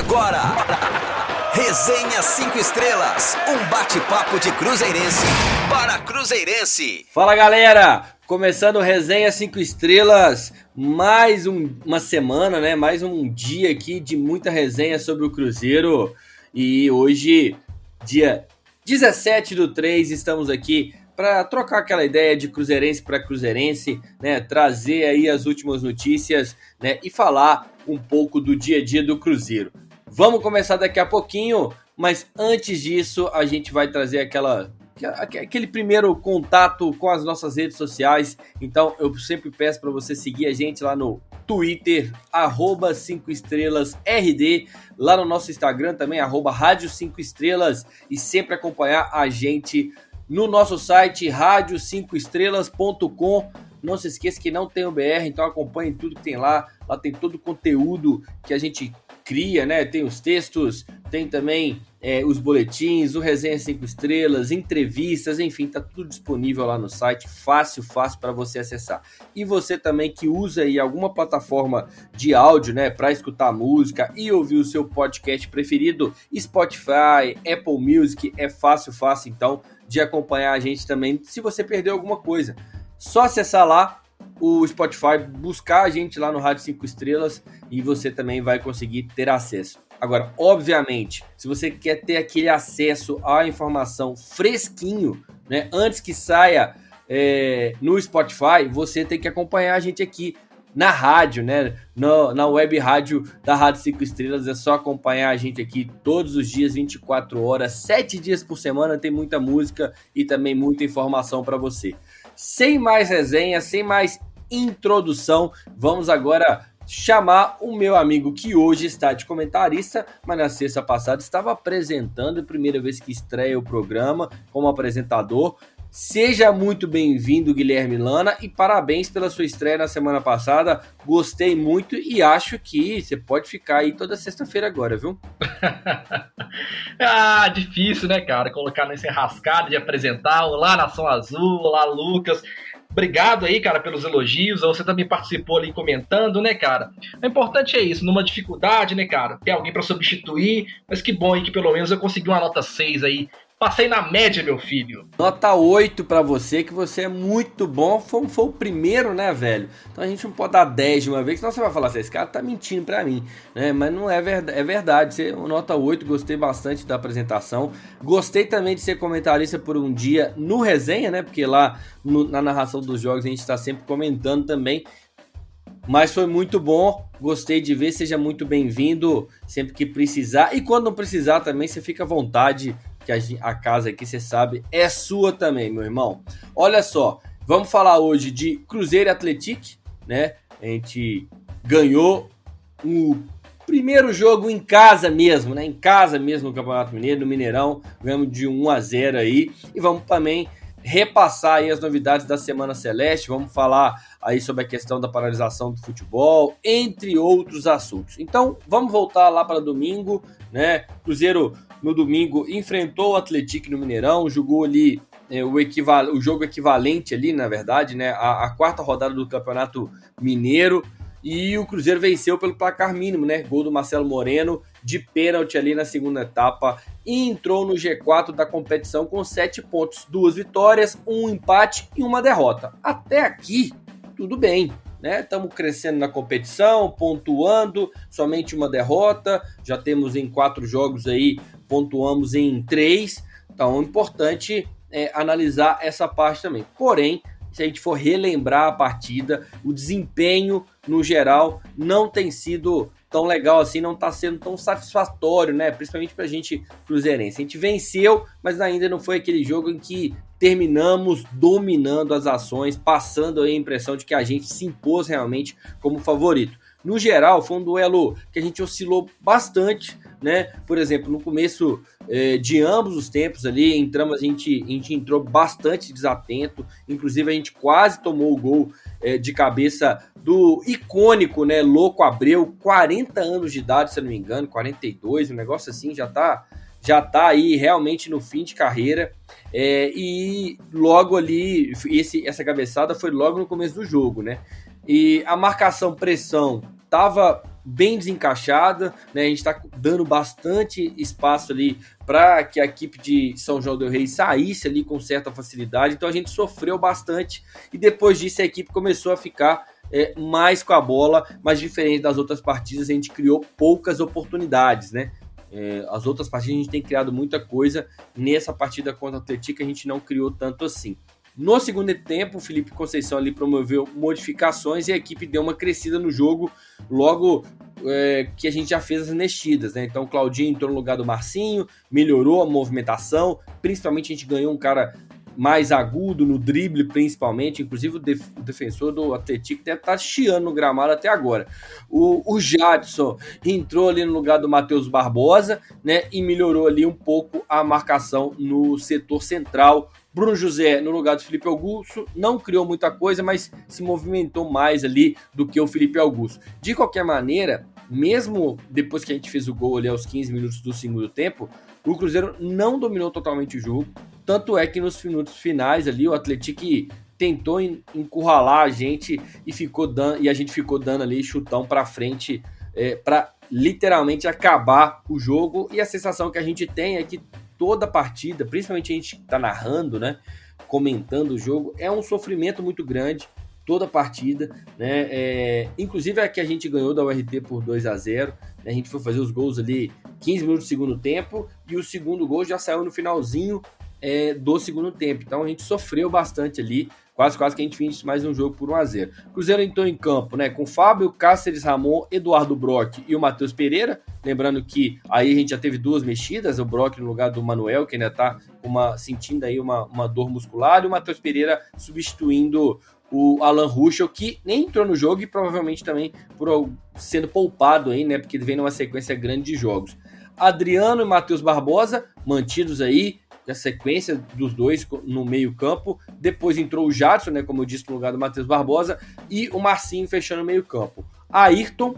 agora. Resenha 5 Estrelas, um bate-papo de Cruzeirense para Cruzeirense. Fala galera, começando Resenha 5 Estrelas, mais um, uma semana, né? Mais um dia aqui de muita resenha sobre o Cruzeiro. E hoje, dia 17 do 3, estamos aqui para trocar aquela ideia de cruzeirense para cruzeirense, né? Trazer aí as últimas notícias, né? E falar um pouco do dia a dia do Cruzeiro. Vamos começar daqui a pouquinho, mas antes disso a gente vai trazer aquela aquele primeiro contato com as nossas redes sociais. Então eu sempre peço para você seguir a gente lá no Twitter, arroba 5 estrelas RD, lá no nosso Instagram também, arroba Rádio 5 Estrelas, e sempre acompanhar a gente no nosso site rádio5estrelas.com. Não se esqueça que não tem o BR, então acompanhe tudo que tem lá. Lá tem todo o conteúdo que a gente cria, né? Tem os textos, tem também é, os boletins, o Resenha 5 Estrelas, entrevistas, enfim, tá tudo disponível lá no site, fácil, fácil para você acessar. E você também que usa aí alguma plataforma de áudio, né, para escutar música e ouvir o seu podcast preferido, Spotify, Apple Music, é fácil, fácil então de acompanhar a gente também, se você perdeu alguma coisa. Só acessar lá o Spotify, buscar a gente lá no Rádio 5 Estrelas e você também vai conseguir ter acesso. Agora, obviamente, se você quer ter aquele acesso à informação fresquinho, né, antes que saia é, no Spotify, você tem que acompanhar a gente aqui na rádio, né? No, na web rádio da Rádio 5 Estrelas. É só acompanhar a gente aqui todos os dias, 24 horas, 7 dias por semana. Tem muita música e também muita informação para você. Sem mais resenha, sem mais introdução. Vamos agora chamar o meu amigo que hoje está de comentarista, mas na sexta passada estava apresentando, primeira vez que estreia o programa como apresentador. Seja muito bem-vindo, Guilherme Lana, e parabéns pela sua estreia na semana passada. Gostei muito e acho que você pode ficar aí toda sexta-feira agora, viu? ah, difícil, né, cara? Colocar nesse rascado de apresentar. Olá, Nação Azul, olá, Lucas. Obrigado aí, cara, pelos elogios. Você também participou ali comentando, né, cara? O importante é isso, numa dificuldade, né, cara? Ter alguém para substituir, mas que bom aí que pelo menos eu consegui uma nota 6 aí Passei na média, meu filho. Nota 8 para você, que você é muito bom. Foi, foi, o primeiro, né, velho? Então a gente não pode dar 10 de uma vez, senão você vai falar assim, esse cara tá mentindo pra mim, né? Mas não é verdade, é verdade. Você, nota 8, gostei bastante da apresentação. Gostei também de ser comentarista por um dia no resenha, né? Porque lá no, na narração dos jogos a gente tá sempre comentando também. Mas foi muito bom, gostei de ver, seja muito bem-vindo sempre que precisar. E quando não precisar também, você fica à vontade que a, casa aqui, você sabe, é sua também, meu irmão. Olha só, vamos falar hoje de Cruzeiro e Atlético, né? A gente ganhou o primeiro jogo em casa mesmo, né? Em casa mesmo no Campeonato Mineiro, no Mineirão, ganhamos de 1 a 0 aí. E vamos também repassar aí as novidades da Semana Celeste, vamos falar aí sobre a questão da paralisação do futebol, entre outros assuntos. Então, vamos voltar lá para domingo, né? Cruzeiro no domingo enfrentou o Atlético no Mineirão, jogou ali é, o, equival o jogo equivalente ali, na verdade, né? A, a, quarta rodada do Campeonato Mineiro. E o Cruzeiro venceu pelo placar mínimo, né? Gol do Marcelo Moreno de pênalti ali na segunda etapa e entrou no G4 da competição com sete pontos, duas vitórias, um empate e uma derrota. Até aqui, tudo bem né? Estamos crescendo na competição, pontuando, somente uma derrota. Já temos em quatro jogos aí, pontuamos em três. Então, é importante é, analisar essa parte também. Porém, se a gente for relembrar a partida, o desempenho no geral não tem sido tão legal assim, não está sendo tão satisfatório, né? Principalmente para a gente cruzeirense. A gente venceu, mas ainda não foi aquele jogo em que terminamos dominando as ações, passando a impressão de que a gente se impôs realmente como favorito. No geral, foi um duelo que a gente oscilou bastante, né? Por exemplo, no começo eh, de ambos os tempos ali, entramos, a gente, a gente entrou bastante desatento, inclusive a gente quase tomou o gol eh, de cabeça do icônico, né? Louco Abreu, 40 anos de idade, se não me engano, 42, um negócio assim, já tá já está aí realmente no fim de carreira. É, e logo ali, esse, essa cabeçada foi logo no começo do jogo, né? E a marcação pressão estava bem desencaixada, né? A gente está dando bastante espaço ali para que a equipe de São João del Rei saísse ali com certa facilidade. Então a gente sofreu bastante e depois disso a equipe começou a ficar é, mais com a bola, mas diferente das outras partidas, a gente criou poucas oportunidades, né? É, as outras partidas a gente tem criado muita coisa. Nessa partida contra o Atlético a gente não criou tanto assim. No segundo tempo, o Felipe Conceição ali promoveu modificações e a equipe deu uma crescida no jogo logo é, que a gente já fez as mexidas, né? Então o Claudinho entrou no lugar do Marcinho, melhorou a movimentação, principalmente a gente ganhou um cara mais agudo no drible, principalmente. Inclusive, o, def o defensor do Atlético deve estar tá chiando no gramado até agora. O, o Jadson entrou ali no lugar do Matheus Barbosa, né? E melhorou ali um pouco a marcação no setor central. Bruno José no lugar do Felipe Augusto não criou muita coisa, mas se movimentou mais ali do que o Felipe Augusto. De qualquer maneira, mesmo depois que a gente fez o gol ali aos 15 minutos do segundo tempo, o Cruzeiro não dominou totalmente o jogo. Tanto é que nos minutos finais ali o Atlético tentou encurralar a gente e ficou dando e a gente ficou dando ali chutão para frente é, para literalmente acabar o jogo e a sensação que a gente tem é que toda partida, principalmente a gente que está narrando, né, comentando o jogo, é um sofrimento muito grande toda a partida, né? É, inclusive a que a gente ganhou da URT por 2 a 0 né? A gente foi fazer os gols ali 15 minutos do segundo tempo e o segundo gol já saiu no finalzinho é, do segundo tempo. Então a gente sofreu bastante ali. Quase, quase que a gente fez mais um jogo por 1 a 0 Cruzeiro entrou em campo, né? Com Fábio, Cáceres Ramon, Eduardo Brock e o Matheus Pereira. Lembrando que aí a gente já teve duas mexidas, o Brock no lugar do Manuel, que ainda tá uma, sentindo aí uma, uma dor muscular, e o Matheus Pereira substituindo o Alan Ruschel, que nem entrou no jogo e provavelmente também por sendo poupado aí, né? Porque vem numa sequência grande de jogos. Adriano e Matheus Barbosa, mantidos aí, a sequência dos dois no meio-campo. Depois entrou o Jadson, né, como eu disse, no lugar do Matheus Barbosa, e o Marcinho fechando o meio-campo. Ayrton,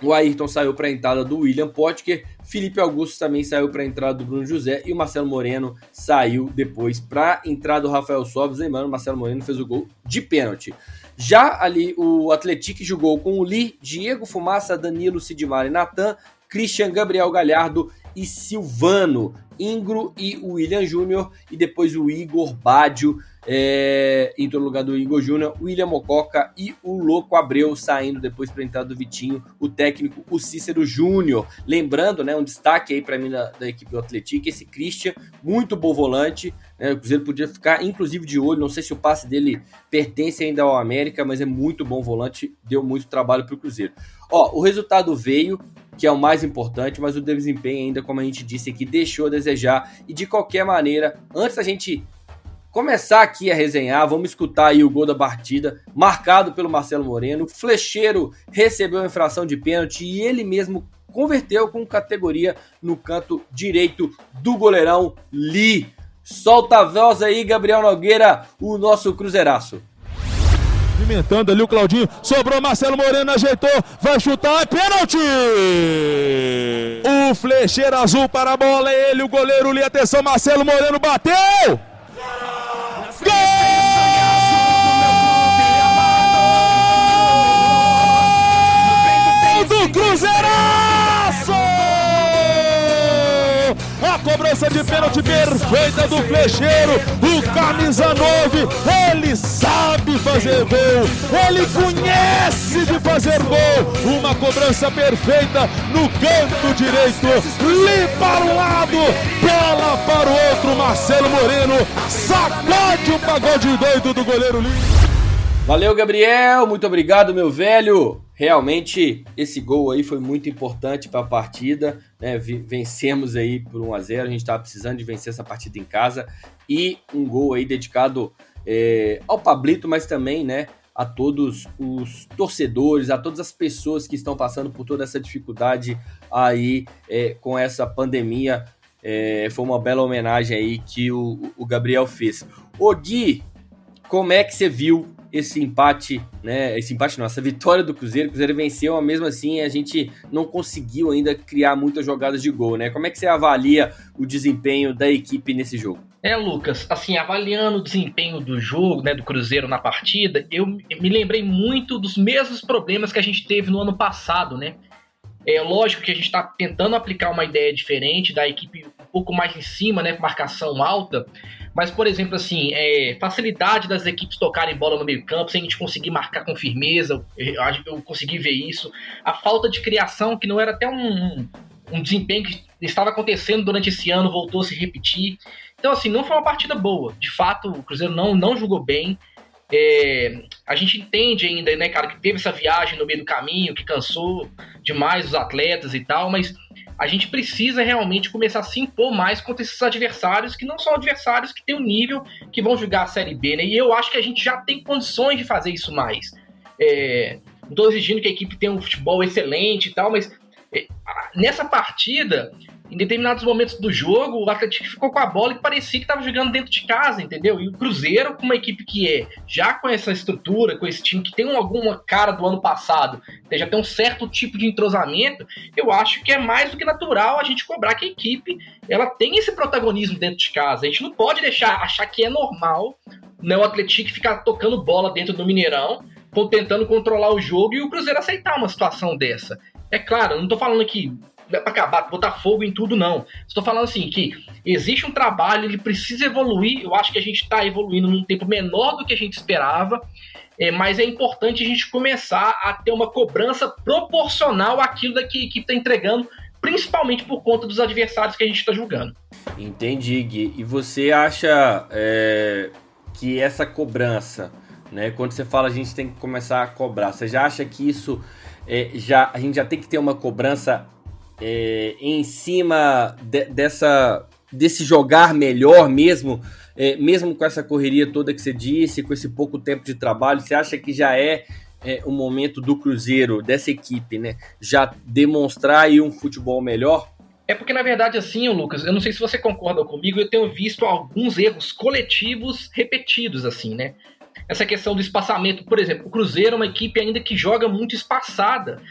o Ayrton saiu para a entrada do William Potker, Felipe Augusto também saiu para a entrada do Bruno José e o Marcelo Moreno saiu depois para a entrada do Rafael Sobres. Lembrando, o Marcelo Moreno fez o gol de pênalti. Já ali o Atlético jogou com o Lee, Diego Fumaça, Danilo, Sidmar e Natan, Christian Gabriel Galhardo e Silvano, Ingro e o William Júnior, e depois o Igor Badio é, entrou no lugar do Igor Júnior, William Mococa e o Louco Abreu saindo depois para a entrada do Vitinho, o técnico, o Cícero Júnior. Lembrando, né, um destaque aí para mim da, da, equipe do Atlético, esse Christian, muito bom volante, né, o Cruzeiro podia ficar inclusive de olho, não sei se o passe dele pertence ainda ao América, mas é muito bom volante, deu muito trabalho para o Cruzeiro. Ó, o resultado veio, que é o mais importante, mas o desempenho ainda, como a gente disse aqui, deixou a desejar. E de qualquer maneira, antes da gente começar aqui a resenhar, vamos escutar aí o gol da partida, marcado pelo Marcelo Moreno. O Flecheiro recebeu a infração de pênalti e ele mesmo converteu com categoria no canto direito do goleirão Lee. Solta a voz aí, Gabriel Nogueira, o nosso cruzeiraço. Movimentando ali o Claudinho. Sobrou Marcelo Moreno, ajeitou. Vai chutar. É pênalti! O flecheiro azul para a bola. É ele, o goleiro Li. Atenção, Marcelo Moreno bateu! Cobrança de pênalti perfeita do flecheiro, o camisa 9, ele sabe fazer gol, ele conhece de fazer gol. Uma cobrança perfeita no canto direito, li para um lado, bola para o outro. Marcelo Moreno sacode o pagode doido do goleiro Li. Valeu, Gabriel, muito obrigado, meu velho. Realmente, esse gol aí foi muito importante para a partida. Né? Vencemos aí por 1 a 0 A gente estava precisando de vencer essa partida em casa. E um gol aí dedicado é, ao Pablito, mas também né, a todos os torcedores, a todas as pessoas que estão passando por toda essa dificuldade aí é, com essa pandemia. É, foi uma bela homenagem aí que o, o Gabriel fez. O Gui, como é que você viu esse empate, né? Esse empate não, essa vitória do Cruzeiro, o Cruzeiro venceu, mas mesmo assim a gente não conseguiu ainda criar muitas jogadas de gol, né? Como é que você avalia o desempenho da equipe nesse jogo? É, Lucas, assim, avaliando o desempenho do jogo, né, do Cruzeiro na partida, eu me lembrei muito dos mesmos problemas que a gente teve no ano passado, né? É lógico que a gente está tentando aplicar uma ideia diferente da equipe um pouco mais em cima, né, com marcação alta, mas, por exemplo, assim, é, facilidade das equipes tocarem bola no meio campo, sem a gente conseguir marcar com firmeza, eu, eu consegui ver isso. A falta de criação, que não era até um, um desempenho que estava acontecendo durante esse ano, voltou a se repetir. Então, assim, não foi uma partida boa. De fato, o Cruzeiro não, não jogou bem. É, a gente entende ainda, né, cara, que teve essa viagem no meio do caminho, que cansou demais os atletas e tal, mas a gente precisa realmente começar a se impor mais contra esses adversários, que não são adversários que têm o um nível que vão jogar a Série B, né? E eu acho que a gente já tem condições de fazer isso mais. É, não estou exigindo que a equipe tenha um futebol excelente e tal, mas é, nessa partida em determinados momentos do jogo, o Atlético ficou com a bola e parecia que estava jogando dentro de casa, entendeu? E o Cruzeiro, com uma equipe que é já com essa estrutura, com esse time que tem alguma cara do ano passado, já tem um certo tipo de entrosamento, eu acho que é mais do que natural a gente cobrar que a equipe ela tem esse protagonismo dentro de casa. A gente não pode deixar achar que é normal né, o Atlético ficar tocando bola dentro do Mineirão, tentando controlar o jogo e o Cruzeiro aceitar uma situação dessa. É claro, não estou falando que para acabar, botar fogo em tudo, não. Estou falando assim que existe um trabalho, ele precisa evoluir. Eu acho que a gente está evoluindo num tempo menor do que a gente esperava. É, mas é importante a gente começar a ter uma cobrança proporcional àquilo que está entregando, principalmente por conta dos adversários que a gente está julgando. Entendi, Gui. E você acha é, que essa cobrança, né, quando você fala a gente tem que começar a cobrar, você já acha que isso é, já a gente já tem que ter uma cobrança é, em cima de, dessa desse jogar melhor mesmo, é, mesmo com essa correria toda que você disse, com esse pouco tempo de trabalho, você acha que já é, é o momento do Cruzeiro, dessa equipe, né, já demonstrar aí um futebol melhor? É porque, na verdade, assim, Lucas, eu não sei se você concorda comigo, eu tenho visto alguns erros coletivos repetidos, assim, né? Essa questão do espaçamento, por exemplo, o Cruzeiro é uma equipe ainda que joga muito espaçada.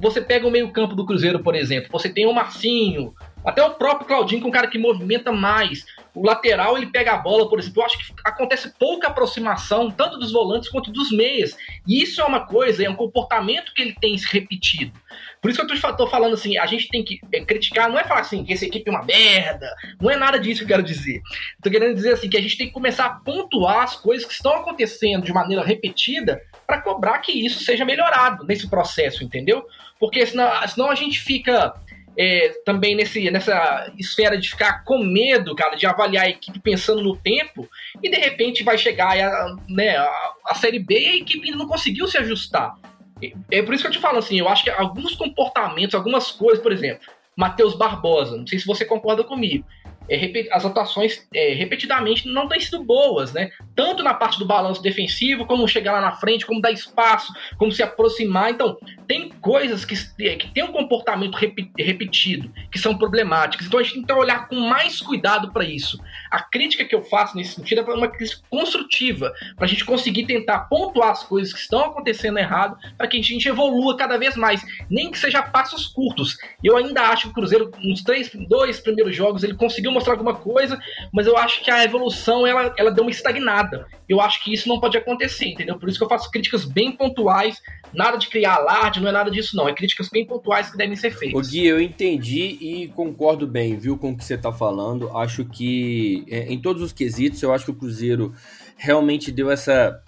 Você pega o meio-campo do Cruzeiro, por exemplo, você tem o Marcinho, até o próprio Claudinho, que é um cara que movimenta mais. O lateral, ele pega a bola, por exemplo. Eu acho que acontece pouca aproximação, tanto dos volantes quanto dos meias. E isso é uma coisa, é um comportamento que ele tem se repetido. Por isso que eu tô falando assim, a gente tem que é, criticar, não é falar assim, que essa equipe é uma merda, não é nada disso que eu quero dizer. Eu tô querendo dizer assim, que a gente tem que começar a pontuar as coisas que estão acontecendo de maneira repetida para cobrar que isso seja melhorado nesse processo, entendeu? Porque senão, senão a gente fica é, também nesse, nessa esfera de ficar com medo, cara, de avaliar a equipe pensando no tempo, e de repente vai chegar a, né, a, a Série B e a equipe ainda não conseguiu se ajustar. É por isso que eu te falo assim, eu acho que alguns comportamentos, algumas coisas, por exemplo, Matheus Barbosa, não sei se você concorda comigo, é, as atuações é, repetidamente não têm sido boas, né? Tanto na parte do balanço defensivo, como chegar lá na frente, como dar espaço, como se aproximar. Então, tem coisas que, é, que tem um comportamento repetido, que são problemáticas. Então, a gente tem que olhar com mais cuidado para isso. A crítica que eu faço nesse sentido é uma crítica construtiva, para a gente conseguir tentar pontuar as coisas que estão acontecendo errado, para que a gente evolua cada vez mais, nem que seja passos curtos. Eu ainda acho que o Cruzeiro, nos três, dois primeiros jogos, ele conseguiu mostrar alguma coisa, mas eu acho que a evolução ela, ela deu uma estagnada. Eu acho que isso não pode acontecer, entendeu? Por isso que eu faço críticas bem pontuais, nada de criar alarde, não é nada disso, não. É críticas bem pontuais que devem ser feitas. O Gui, eu entendi e concordo bem, viu, com o que você está falando. Acho que é, em todos os quesitos, eu acho que o Cruzeiro realmente deu essa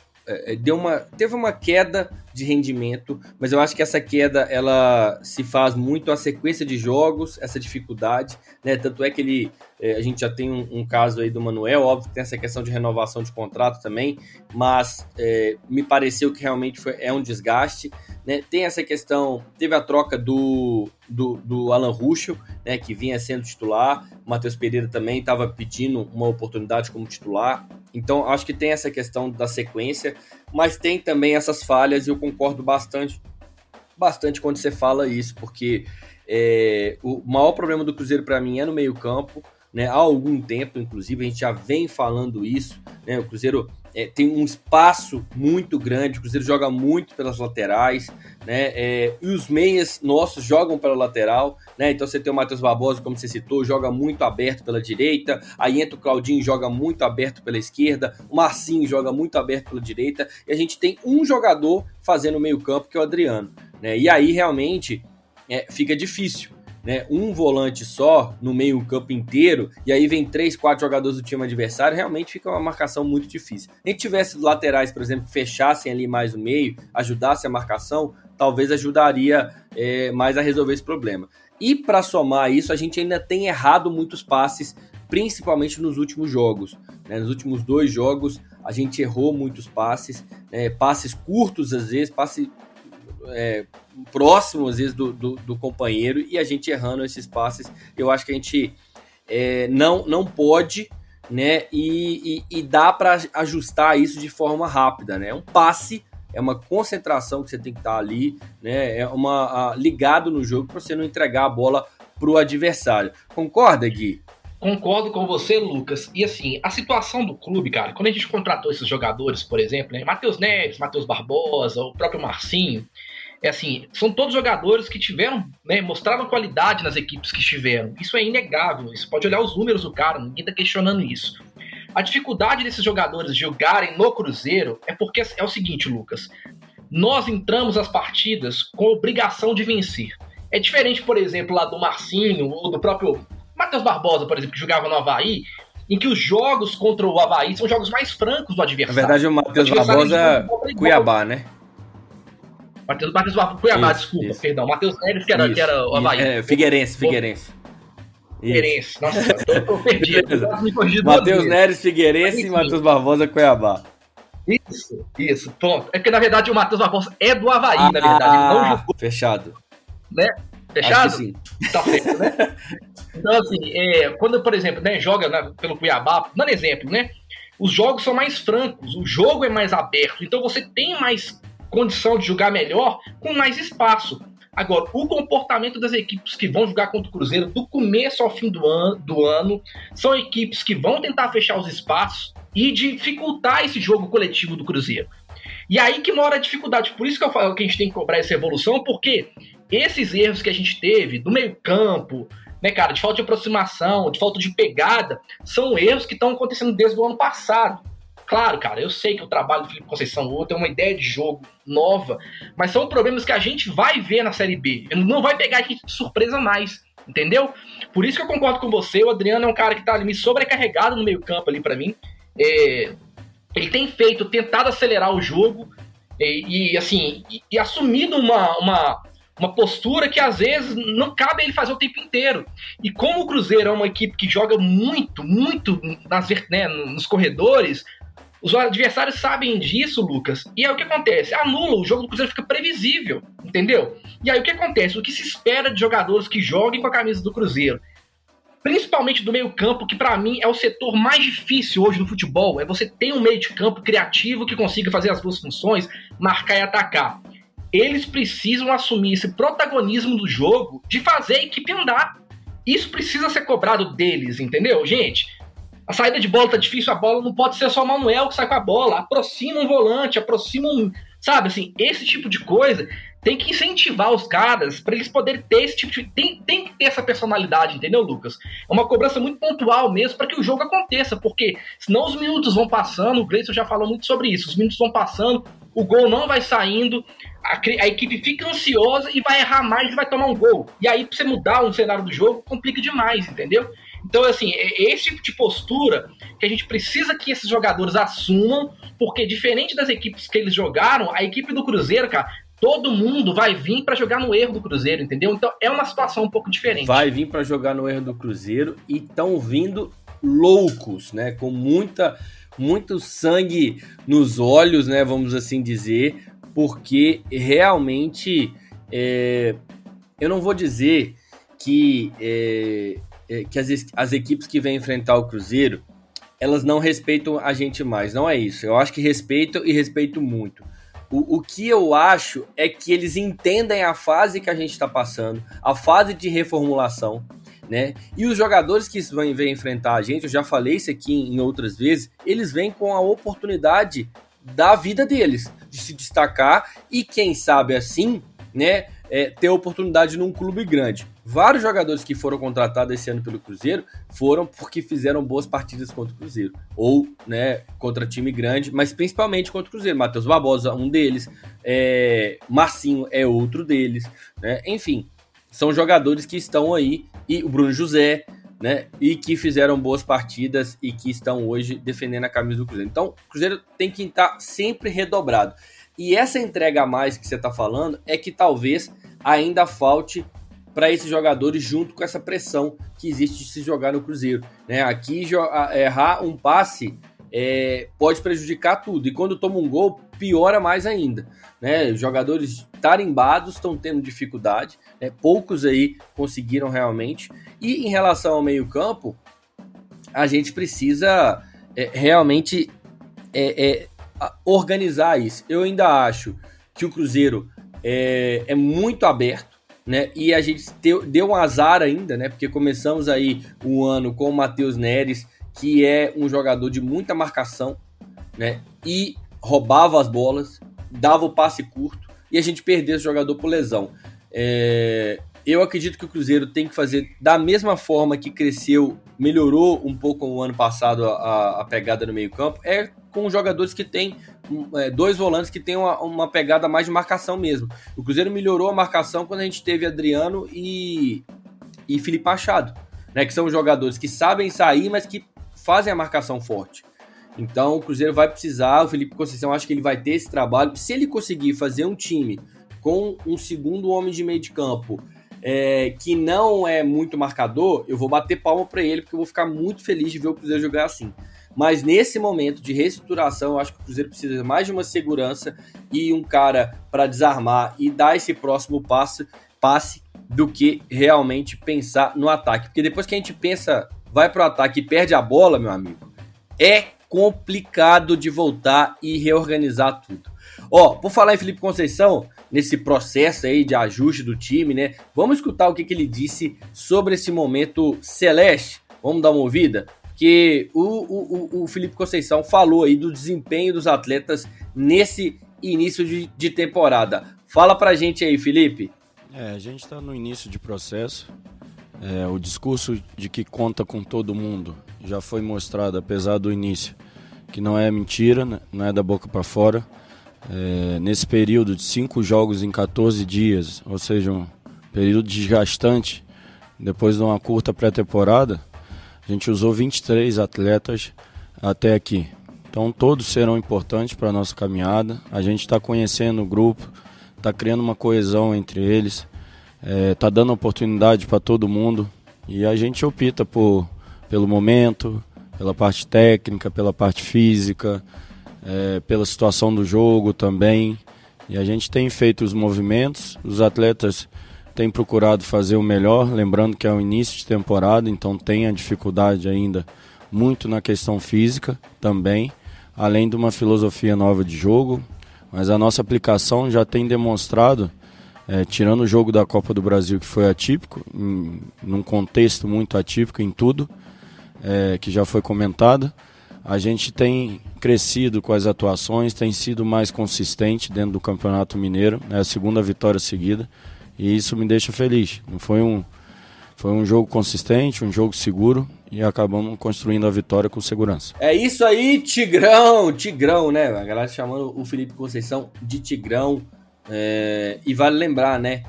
deu uma, teve uma queda de rendimento, mas eu acho que essa queda ela se faz muito à sequência de jogos, essa dificuldade, né? Tanto é que ele, é, a gente já tem um, um, caso aí do Manuel, óbvio que tem essa questão de renovação de contrato também, mas é, me pareceu que realmente foi, é um desgaste, né? Tem essa questão, teve a troca do, do, do Alan Ruschel, né? Que vinha sendo titular, o Matheus Pereira também estava pedindo uma oportunidade como titular, então acho que tem essa questão da sequência, mas tem também essas falhas e eu concordo bastante, bastante quando você fala isso, porque é, o maior problema do Cruzeiro para mim é no meio campo, né, há algum tempo, inclusive, a gente já vem falando isso, né, o Cruzeiro é, tem um espaço muito grande, o Cruzeiro joga muito pelas laterais, né, é, e os meias nossos jogam pela lateral, né, então você tem o Matheus Barbosa, como você citou, joga muito aberto pela direita, aí entra o Claudinho, joga muito aberto pela esquerda, o Marcinho joga muito aberto pela direita, e a gente tem um jogador fazendo o meio campo, que é o Adriano, né, e aí realmente é, fica difícil, né, um volante só no meio campo inteiro, e aí vem três, quatro jogadores do time adversário, realmente fica uma marcação muito difícil. Gente tivesse laterais, por exemplo, que fechassem ali mais o meio, ajudasse a marcação, talvez ajudaria é, mais a resolver esse problema. E para somar isso, a gente ainda tem errado muitos passes, principalmente nos últimos jogos. Né? Nos últimos dois jogos, a gente errou muitos passes, né? passes curtos às vezes, passes é, próximo, às vezes, do, do, do, companheiro e a gente errando esses passes. Eu acho que a gente é, não, não pode, né? E, e, e dá para ajustar isso de forma rápida, né? Um passe é uma concentração que você tem que estar ali, né? É uma a, ligado no jogo para você não entregar a bola para o adversário. Concorda, Gui? Concordo com você, Lucas. E assim, a situação do clube, cara, quando a gente contratou esses jogadores, por exemplo, né, Matheus Neves, Matheus Barbosa, o próprio Marcinho, é assim, são todos jogadores que tiveram, né, mostraram qualidade nas equipes que estiveram. Isso é inegável, você pode olhar os números do cara, ninguém tá questionando isso. A dificuldade desses jogadores jogarem no Cruzeiro é porque é o seguinte, Lucas. Nós entramos as partidas com obrigação de vencer. É diferente, por exemplo, lá do Marcinho ou do próprio Matheus Barbosa, por exemplo, que jogava no Havaí, em que os jogos contra o Havaí são jogos mais francos do adversário. Na verdade, o Matheus Barbosa é Cuiabá, né? Matheus, Matheus Cuiabá, isso, desculpa, isso. perdão. Matheus Neres, que era, que era o Havaí. É, Figueirense, Figueirense. Figueirense. Nossa, eu tô perdido. Matheus Neres, Figueirense e Matheus Barbosa, Cuiabá. Isso, isso, pronto. É porque, na verdade, o Matheus Barbosa é do Havaí, ah, na verdade. Ele não jogou. Fechado. Né? Fechado? sim. Tá feito, né? Então, assim, é, quando, por exemplo, né, joga né, pelo Cuiabá, dando exemplo, né? Os jogos são mais francos, o jogo é mais aberto, então você tem mais condição de jogar melhor com mais espaço. Agora, o comportamento das equipes que vão jogar contra o Cruzeiro do começo ao fim do ano, do ano são equipes que vão tentar fechar os espaços e dificultar esse jogo coletivo do Cruzeiro. E aí que mora a dificuldade. Por isso que eu falo que a gente tem que cobrar essa evolução, porque esses erros que a gente teve do meio-campo, né, cara, de falta de aproximação, de falta de pegada, são erros que estão acontecendo desde o ano passado. Claro, cara, eu sei que o trabalho do Felipe Conceição outro é uma ideia de jogo nova, mas são problemas que a gente vai ver na Série B. Ele não vai pegar aqui de surpresa mais, entendeu? Por isso que eu concordo com você. O Adriano é um cara que tá ali sobrecarregado no meio-campo ali para mim. É, ele tem feito, tentado acelerar o jogo e, e assim, e, e assumido uma, uma, uma postura que às vezes não cabe ele fazer o tempo inteiro. E como o Cruzeiro é uma equipe que joga muito, muito nas, né, nos corredores, os adversários sabem disso, Lucas. E aí o que acontece? Anula, o jogo do Cruzeiro fica previsível, entendeu? E aí o que acontece? O que se espera de jogadores que joguem com a camisa do Cruzeiro? Principalmente do meio-campo, que para mim é o setor mais difícil hoje no futebol. É você ter um meio de campo criativo que consiga fazer as duas funções, marcar e atacar. Eles precisam assumir esse protagonismo do jogo de fazer a equipe andar. Isso precisa ser cobrado deles, entendeu, gente? A saída de bola tá difícil, a bola não pode ser só o Manuel que sai com a bola. Aproxima um volante, aproxima um. Sabe, assim, esse tipo de coisa tem que incentivar os caras para eles poderem ter esse tipo de. Tem, tem que ter essa personalidade, entendeu, Lucas? É uma cobrança muito pontual mesmo para que o jogo aconteça, porque senão os minutos vão passando, o Gleison já falou muito sobre isso, os minutos vão passando, o gol não vai saindo, a, a, equipe fica ansiosa e vai errar mais e vai tomar um gol. E aí, pra você mudar um cenário do jogo, complica demais, entendeu? Então, assim, é esse tipo de postura que a gente precisa que esses jogadores assumam, porque diferente das equipes que eles jogaram, a equipe do Cruzeiro, cara, todo mundo vai vir para jogar no erro do Cruzeiro, entendeu? Então é uma situação um pouco diferente. Vai vir para jogar no erro do Cruzeiro e estão vindo loucos, né? Com muita muito sangue nos olhos, né? Vamos assim dizer, porque realmente é, eu não vou dizer que é, que as, as equipes que vêm enfrentar o Cruzeiro, elas não respeitam a gente mais. Não é isso. Eu acho que respeitam e respeito muito. O, o que eu acho é que eles entendem a fase que a gente está passando, a fase de reformulação, né? E os jogadores que vêm, vêm enfrentar a gente, eu já falei isso aqui em outras vezes, eles vêm com a oportunidade da vida deles, de se destacar e quem sabe assim, né, é, ter oportunidade num clube grande. Vários jogadores que foram contratados esse ano pelo Cruzeiro foram porque fizeram boas partidas contra o Cruzeiro. Ou, né, contra time grande, mas principalmente contra o Cruzeiro. Matheus Barbosa, um deles. É, Marcinho é outro deles. Né? Enfim, são jogadores que estão aí. E o Bruno José, né? E que fizeram boas partidas e que estão hoje defendendo a camisa do Cruzeiro. Então, o Cruzeiro tem que estar sempre redobrado. E essa entrega a mais que você está falando é que talvez ainda falte para esses jogadores junto com essa pressão que existe de se jogar no Cruzeiro. Né? Aqui errar um passe é, pode prejudicar tudo. E quando toma um gol, piora mais ainda. Né? Os jogadores tarimbados estão tendo dificuldade, né? poucos aí conseguiram realmente. E em relação ao meio-campo, a gente precisa é, realmente é, é organizar isso. Eu ainda acho que o Cruzeiro é, é muito aberto né? E a gente deu, um azar ainda, né? Porque começamos aí o ano com o Matheus Neres, que é um jogador de muita marcação, né? E roubava as bolas, dava o passe curto e a gente perdeu esse jogador por lesão. É, eu acredito que o Cruzeiro tem que fazer da mesma forma que cresceu, melhorou um pouco o ano passado a, a pegada no meio-campo, é com jogadores que têm é, dois volantes que têm uma, uma, pegada mais de marcação mesmo. O Cruzeiro melhorou a marcação quando a gente teve Adriano e, e Felipe Machado, né? Que são jogadores que sabem sair, mas que fazem a marcação forte. Então o Cruzeiro vai precisar, o Felipe Conceição acho que ele vai ter esse trabalho. Se ele conseguir fazer um time com um segundo homem de meio de campo é, que não é muito marcador, eu vou bater palma para ele, porque eu vou ficar muito feliz de ver o Cruzeiro jogar assim. Mas nesse momento de reestruturação, eu acho que o Cruzeiro precisa mais de uma segurança e um cara para desarmar e dar esse próximo passo, passe do que realmente pensar no ataque. Porque depois que a gente pensa, vai para o ataque e perde a bola, meu amigo, é complicado de voltar e reorganizar tudo. Ó, por falar em Felipe Conceição, nesse processo aí de ajuste do time, né? Vamos escutar o que, que ele disse sobre esse momento celeste. Vamos dar uma ouvida? Porque o, o, o Felipe Conceição falou aí do desempenho dos atletas nesse início de, de temporada. Fala pra gente aí, Felipe. É, a gente está no início de processo. É, o discurso de que conta com todo mundo já foi mostrado, apesar do início, que não é mentira, né? não é da boca para fora. É, nesse período de cinco jogos em 14 dias, ou seja, um período desgastante, depois de uma curta pré-temporada, a gente usou 23 atletas até aqui. Então todos serão importantes para a nossa caminhada. A gente está conhecendo o grupo, está criando uma coesão entre eles, está é, tá dando oportunidade para todo mundo e a gente opta por, pelo momento, pela parte técnica, pela parte física, é, pela situação do jogo também. E a gente tem feito os movimentos, os atletas têm procurado fazer o melhor, lembrando que é o início de temporada, então tem a dificuldade ainda muito na questão física também, além de uma filosofia nova de jogo. Mas a nossa aplicação já tem demonstrado, é, tirando o jogo da Copa do Brasil, que foi atípico, em, num contexto muito atípico em tudo, é, que já foi comentado, a gente tem crescido com as atuações, tem sido mais consistente dentro do Campeonato Mineiro, é a segunda vitória seguida, e isso me deixa feliz. Foi um foi um jogo consistente, um jogo seguro e acabamos construindo a vitória com segurança. É isso aí, Tigrão, Tigrão, né? A galera chamando o Felipe Conceição de Tigrão. É... E vale lembrar, né?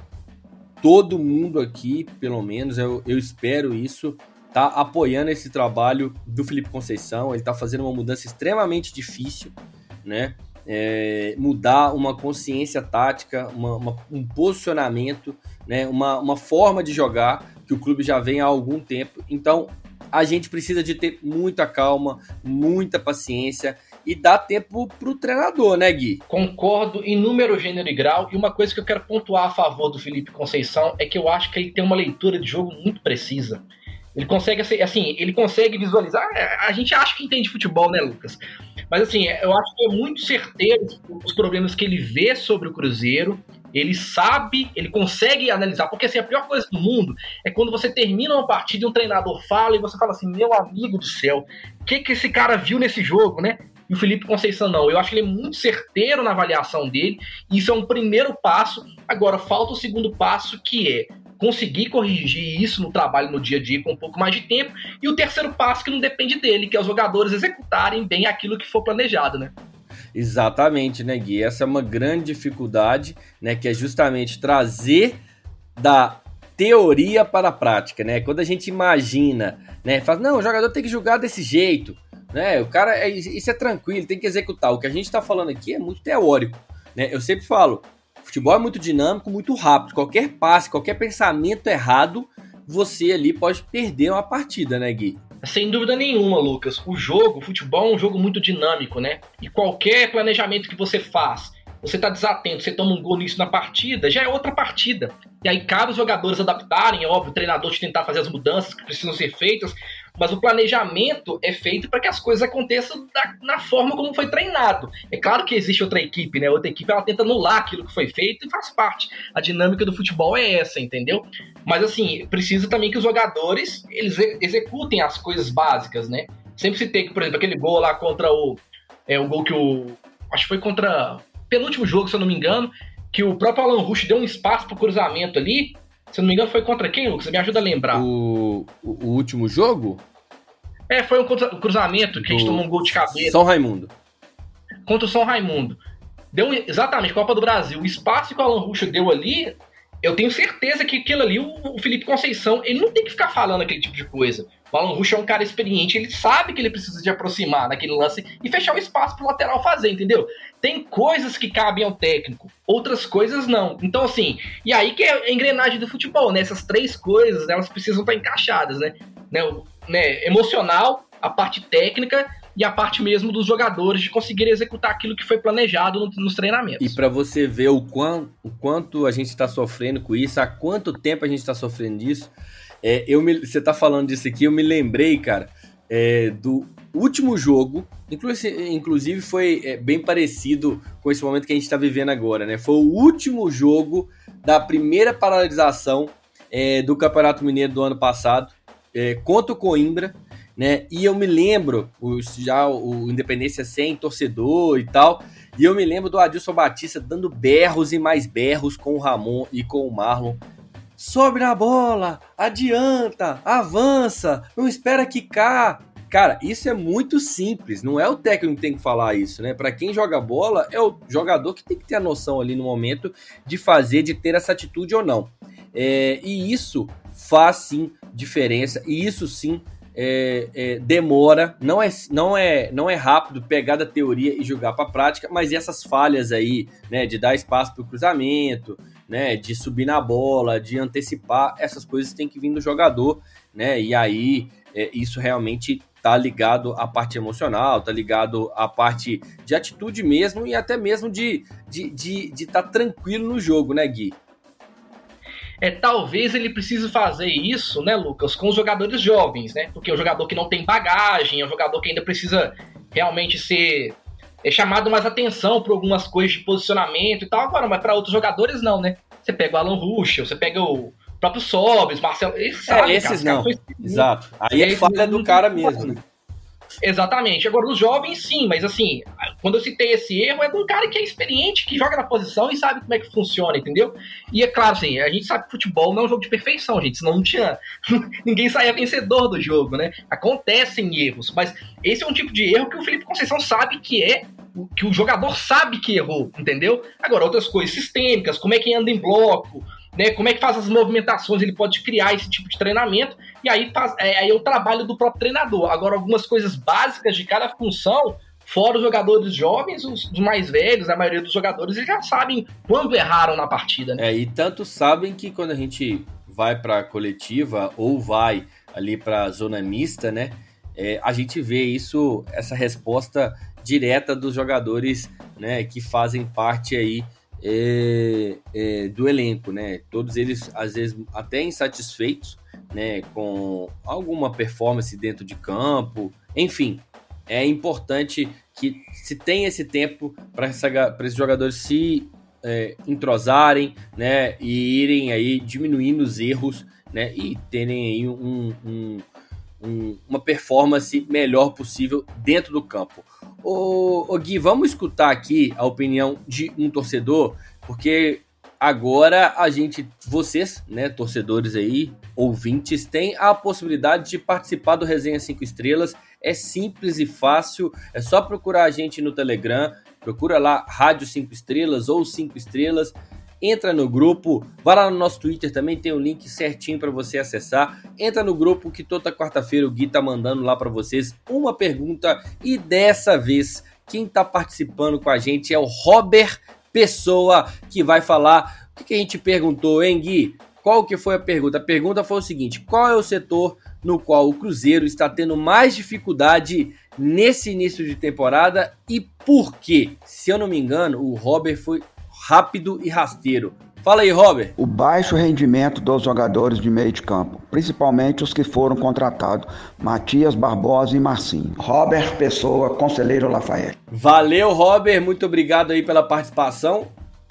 Todo mundo aqui, pelo menos, eu, eu espero isso, tá apoiando esse trabalho do Felipe Conceição. Ele tá fazendo uma mudança extremamente difícil, né? É, mudar uma consciência tática, uma, uma, um posicionamento, né, uma, uma forma de jogar que o clube já vem há algum tempo. Então a gente precisa de ter muita calma, muita paciência e dar tempo para o treinador, né, Gui? Concordo em número, gênero e grau. E uma coisa que eu quero pontuar a favor do Felipe Conceição é que eu acho que ele tem uma leitura de jogo muito precisa. Ele consegue, assim, ele consegue visualizar. A gente acha que entende futebol, né, Lucas? Mas assim, eu acho que é muito certeiro os problemas que ele vê sobre o Cruzeiro Ele sabe, ele consegue analisar, porque assim, a pior coisa do mundo é quando você termina uma partida e um treinador fala e você fala assim, meu amigo do céu, o que, que esse cara viu nesse jogo, né? E o Felipe Conceição não. Eu acho que ele é muito certeiro na avaliação dele. Isso é um primeiro passo. Agora, falta o segundo passo, que é conseguir corrigir isso no trabalho no dia a dia com um pouco mais de tempo. E o terceiro passo que não depende dele, que é os jogadores executarem bem aquilo que for planejado, né? Exatamente, né, Gui? Essa é uma grande dificuldade, né, que é justamente trazer da teoria para a prática, né? Quando a gente imagina, né, fala, não, o jogador tem que jogar desse jeito, né? O cara, é, isso é tranquilo, tem que executar. O que a gente está falando aqui é muito teórico, né? Eu sempre falo, futebol é muito dinâmico, muito rápido. Qualquer passe, qualquer pensamento errado, você ali pode perder uma partida, né, Gui? Sem dúvida nenhuma, Lucas. O jogo, o futebol é um jogo muito dinâmico, né? E qualquer planejamento que você faz, você tá desatento, você toma um gol nisso na partida, já é outra partida. E aí cabe os jogadores adaptarem, é óbvio, o treinador de tentar fazer as mudanças que precisam ser feitas, mas o planejamento é feito para que as coisas aconteçam da, na forma como foi treinado. É claro que existe outra equipe, né? Outra equipe ela tenta anular aquilo que foi feito e faz parte. A dinâmica do futebol é essa, entendeu? Mas assim, precisa também que os jogadores eles executem as coisas básicas, né? Sempre se tem que, por exemplo, aquele gol lá contra o é o gol que o acho que foi contra penúltimo jogo, se eu não me engano, que o próprio Alan Rush deu um espaço pro cruzamento ali. Se não me engano, foi contra quem, Lucas? Me ajuda a lembrar. O, o, o último jogo? É, foi um cruzamento que Do... a gente tomou um gol de cabeça. São Raimundo. Contra o São Raimundo. Deu exatamente, Copa do Brasil. O espaço que o Alan Rush deu ali, eu tenho certeza que aquilo ali, o Felipe Conceição, ele não tem que ficar falando aquele tipo de coisa. O Alan Rush é um cara experiente, ele sabe que ele precisa de aproximar naquele lance e fechar o espaço pro lateral fazer, entendeu? Tem coisas que cabem ao técnico, outras coisas não. Então, assim, e aí que é a engrenagem do futebol, né? Essas três coisas, elas precisam estar encaixadas, né? né? O, né? Emocional, a parte técnica e a parte mesmo dos jogadores de conseguir executar aquilo que foi planejado no, nos treinamentos. E para você ver o, quão, o quanto a gente está sofrendo com isso, há quanto tempo a gente está sofrendo disso, é, eu me, você tá falando disso aqui, eu me lembrei, cara, é, do último jogo, inclusive foi é, bem parecido com esse momento que a gente está vivendo agora, né? Foi o último jogo da primeira paralisação é, do Campeonato Mineiro do ano passado, é, contra o Coimbra, né? E eu me lembro, o, já o Independência sem torcedor e tal, e eu me lembro do Adilson Batista dando berros e mais berros com o Ramon e com o Marlon sobe na bola, adianta, avança, não espera quicar. Cara, isso é muito simples, não é o técnico que tem que falar isso, né? Para quem joga bola, é o jogador que tem que ter a noção ali no momento de fazer, de ter essa atitude ou não. É, e isso faz sim diferença, e isso sim é, é, demora, não é, não, é, não é rápido pegar da teoria e jogar para a prática, mas essas falhas aí, né, de dar espaço para o cruzamento, né, de subir na bola, de antecipar, essas coisas têm que vir do jogador, né, e aí é, isso realmente tá ligado à parte emocional, tá ligado à parte de atitude mesmo e até mesmo de estar de, de, de tá tranquilo no jogo, né, Gui? É, talvez ele precise fazer isso, né, Lucas, com os jogadores jovens, né? Porque o jogador que não tem bagagem, é um jogador que ainda precisa realmente ser é chamado mais atenção por algumas coisas de posicionamento e tal. Agora, mas para outros jogadores não, né? Você pega o Alan Ruschel, você pega o próprio Sobes, Marcelo. Eles é, esses cara, não. Exato. Aí é falha do cara mesmo. Né? Exatamente. Agora, os jovens, sim, mas assim, quando eu citei esse erro, é de um cara que é experiente, que joga na posição e sabe como é que funciona, entendeu? E é claro, assim, a gente sabe que futebol não é um jogo de perfeição, gente, senão não tinha. ninguém saía vencedor do jogo, né? Acontecem erros, mas esse é um tipo de erro que o Felipe Conceição sabe que é que o jogador sabe que errou, entendeu? Agora, outras coisas sistêmicas, como é que anda em bloco, né? Como é que faz as movimentações, ele pode criar esse tipo de treinamento, e aí, faz, é, aí é o trabalho do próprio treinador. Agora, algumas coisas básicas de cada função, fora os jogadores jovens, os, os mais velhos, a maioria dos jogadores, eles já sabem quando erraram na partida. Né? É, e tanto sabem que quando a gente vai para a coletiva ou vai ali para a zona mista, né? É, a gente vê isso, essa resposta direta dos jogadores, né, que fazem parte aí é, é, do elenco, né? Todos eles, às vezes, até insatisfeitos, né? Com alguma performance dentro de campo. Enfim, é importante que se tenha esse tempo para esses jogadores se é, entrosarem, né, e irem aí diminuindo os erros, né, e terem aí um, um, um, uma performance melhor possível dentro do campo. Ô Gui, vamos escutar aqui a opinião de um torcedor, porque agora a gente, vocês, né, torcedores aí, ouvintes, têm a possibilidade de participar do Resenha 5 Estrelas. É simples e fácil, é só procurar a gente no Telegram, procura lá Rádio 5 Estrelas ou 5 Estrelas, entra no grupo, vai lá no nosso Twitter também, tem o um link certinho para você acessar. Entra no grupo que toda quarta-feira o Gui tá mandando lá para vocês uma pergunta. E dessa vez quem tá participando com a gente é o Robert Pessoa que vai falar. O que, a gente perguntou, hein, Gui? Qual que foi a pergunta? A pergunta foi o seguinte: qual é o setor no qual o Cruzeiro está tendo mais dificuldade nesse início de temporada e por quê? Se eu não me engano, o Robert foi rápido e rasteiro. Fala aí, Robert. O baixo rendimento dos jogadores de meio de campo, principalmente os que foram contratados, Matias Barbosa e Marcinho. Robert Pessoa, Conselheiro Lafayette. Valeu, Robert, muito obrigado aí pela participação.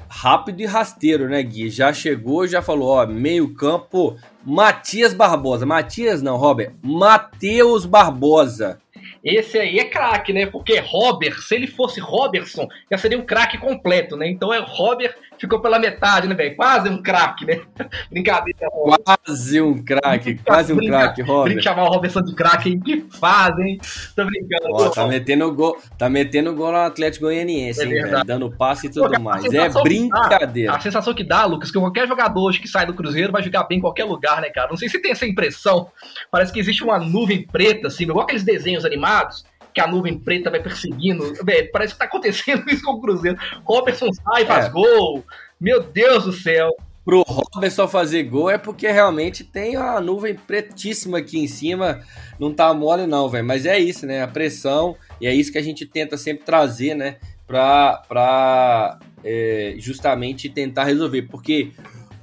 Rápido e rasteiro, né, Gui? Já chegou, já falou, ó, meio campo, Matias Barbosa. Matias não, Robert, Matheus Barbosa. Esse aí é craque, né? Porque Robert, se ele fosse Robertson, já seria um craque completo, né? Então é Robert ficou pela metade, né, velho? Quase um craque, né? Brincadeira. Quase um craque, quase um craque, Robert. Brinca chamar o Robertson de craque, hein? Que faz, hein? Tô brincando. Ó, tá metendo gol, tá metendo gol no Atlético Goianiense, é hein, velho? Dando passe e tudo Pô, mais. É brincadeira. Dá, a sensação que dá, Lucas, que qualquer jogador hoje que sai do Cruzeiro vai jogar bem em qualquer lugar, né, cara? Não sei se tem essa impressão. Parece que existe uma nuvem preta, assim, igual aqueles desenhos animados que a nuvem preta vai perseguindo. Véio, parece que tá acontecendo isso com o Cruzeiro. Robertson sai, faz é. gol. Meu Deus do céu. Pro Robertson fazer gol é porque realmente tem a nuvem pretíssima aqui em cima. Não tá mole, não, velho. Mas é isso, né? A pressão. E é isso que a gente tenta sempre trazer, né? Pra, pra é, justamente tentar resolver. Porque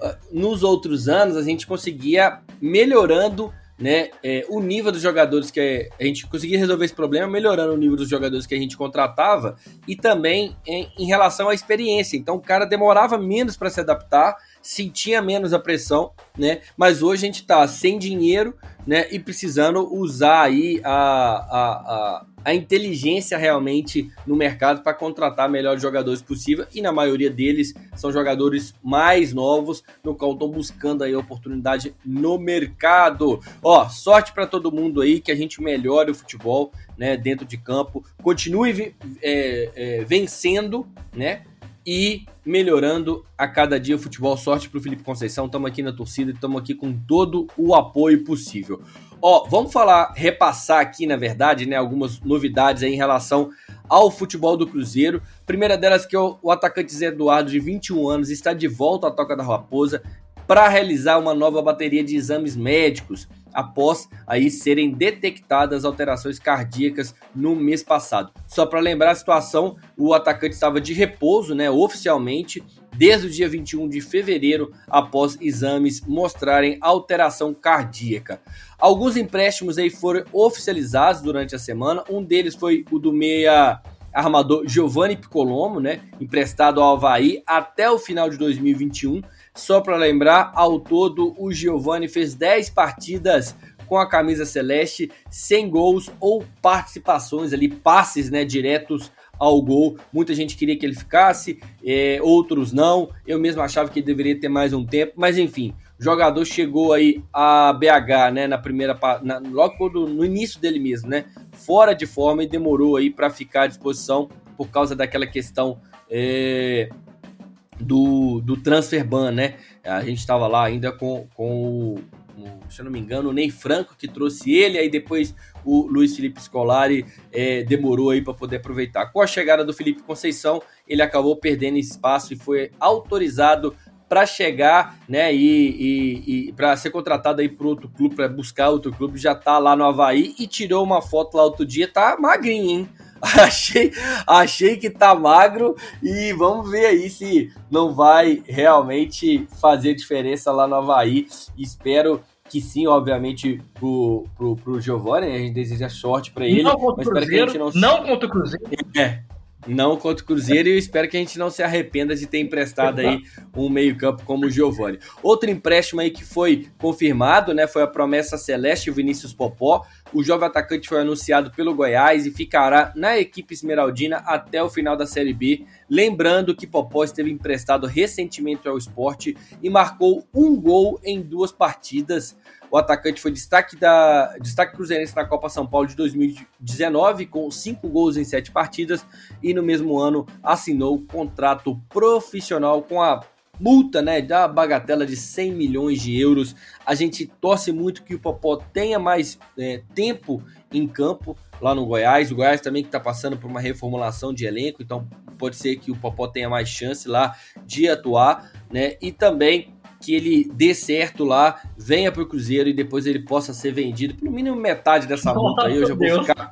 uh, nos outros anos a gente conseguia melhorando né, é, o nível dos jogadores que a gente conseguia resolver esse problema melhorando o nível dos jogadores que a gente contratava e também em, em relação à experiência. Então o cara demorava menos para se adaptar, sentia menos a pressão, né? Mas hoje a gente está sem dinheiro, né? E precisando usar aí a, a, a, a inteligência realmente no mercado para contratar melhores jogadores possível e na maioria deles são jogadores mais novos, no qual estão buscando aí oportunidade no mercado. Ó, sorte para todo mundo aí que a gente melhore o futebol, né, dentro de campo, continue é, é, vencendo, né? e melhorando a cada dia o futebol. Sorte para o Felipe Conceição, estamos aqui na torcida estamos aqui com todo o apoio possível. Ó, vamos falar, repassar aqui, na verdade, né, algumas novidades em relação ao futebol do Cruzeiro. Primeira delas que o, o atacante Zé Eduardo, de 21 anos, está de volta à Toca da Raposa para realizar uma nova bateria de exames médicos após aí serem detectadas alterações cardíacas no mês passado. Só para lembrar a situação, o atacante estava de repouso, né, oficialmente, desde o dia 21 de fevereiro, após exames mostrarem alteração cardíaca. Alguns empréstimos aí foram oficializados durante a semana. Um deles foi o do meia armador Giovanni Piccolomo, né, emprestado ao Havaí até o final de 2021 só para lembrar, ao todo o Giovani fez 10 partidas com a camisa celeste, sem gols ou participações ali, passes né, diretos ao gol. Muita gente queria que ele ficasse, é, outros não. Eu mesmo achava que deveria ter mais um tempo, mas enfim, o jogador chegou aí a BH, né, na primeira na, logo no início dele mesmo, né, fora de forma e demorou aí para ficar à disposição por causa daquela questão é, do, do transfer ban, né? A gente estava lá ainda com, com o, se eu não me engano, o Ney Franco que trouxe ele, aí depois o Luiz Felipe Scolari é, demorou aí para poder aproveitar. Com a chegada do Felipe Conceição, ele acabou perdendo espaço e foi autorizado para chegar, né, e, e, e para ser contratado aí para outro clube, para buscar outro clube, já tá lá no Havaí e tirou uma foto lá outro dia, tá magrinho, hein? achei, achei que tá magro e vamos ver aí se não vai realmente fazer diferença lá no Havaí. Espero que sim, obviamente, pro, pro, pro Giovanni, a gente deseja sorte para ele. Não contra o Cruzeiro, não... não contra o Cruzeiro. É, Não contra o Cruzeiro e eu espero que a gente não se arrependa de ter emprestado aí um meio-campo como o Giovani. Outro empréstimo aí que foi confirmado, né? Foi a promessa Celeste Vinícius Popó. O jovem atacante foi anunciado pelo Goiás e ficará na equipe esmeraldina até o final da Série B. Lembrando que Popó esteve emprestado recentemente ao esporte e marcou um gol em duas partidas. O atacante foi destaque da destaque cruzeirense na Copa São Paulo de 2019 com cinco gols em sete partidas e no mesmo ano assinou contrato profissional com a multa, né, da bagatela de 100 milhões de euros. A gente torce muito que o Popó tenha mais é, tempo em campo lá no Goiás. O Goiás também que está passando por uma reformulação de elenco, então pode ser que o Popó tenha mais chance lá de atuar, né? E também que ele dê certo lá, venha para o Cruzeiro e depois ele possa ser vendido por no mínimo metade dessa Nossa multa aí. Eu já vou Deus. ficar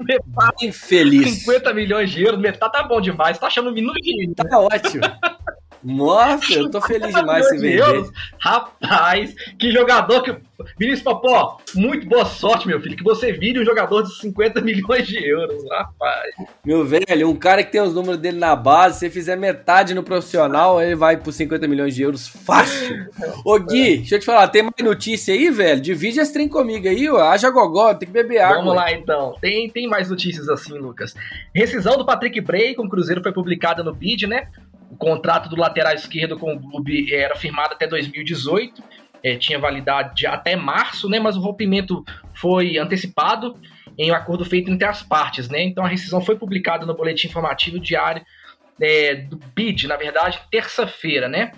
bem feliz. 50 milhões de euros, metade tá bom demais. Tá achando um minuto de. Tá ótimo. Nossa, eu tô feliz demais se vender. Rapaz, que jogador que. Vinícius Popó, muito boa sorte, meu filho. Que você vire um jogador de 50 milhões de euros, rapaz. Meu velho, um cara que tem os números dele na base, se fizer metade no profissional, ele vai por 50 milhões de euros fácil. Ô Gui, deixa eu te falar, tem mais notícia aí, velho? Divide esse trem comigo aí, ó. Haja gogó, tem que beber água. Vamos lá então. Tem, tem mais notícias assim, Lucas. Rescisão do Patrick Bray com o Cruzeiro foi publicada no BID, né? O contrato do lateral esquerdo com o clube era firmado até 2018, é, tinha validade até março, né? Mas o rompimento foi antecipado em um acordo feito entre as partes, né? Então a rescisão foi publicada no boletim informativo diário é, do BID, na verdade, terça-feira, né?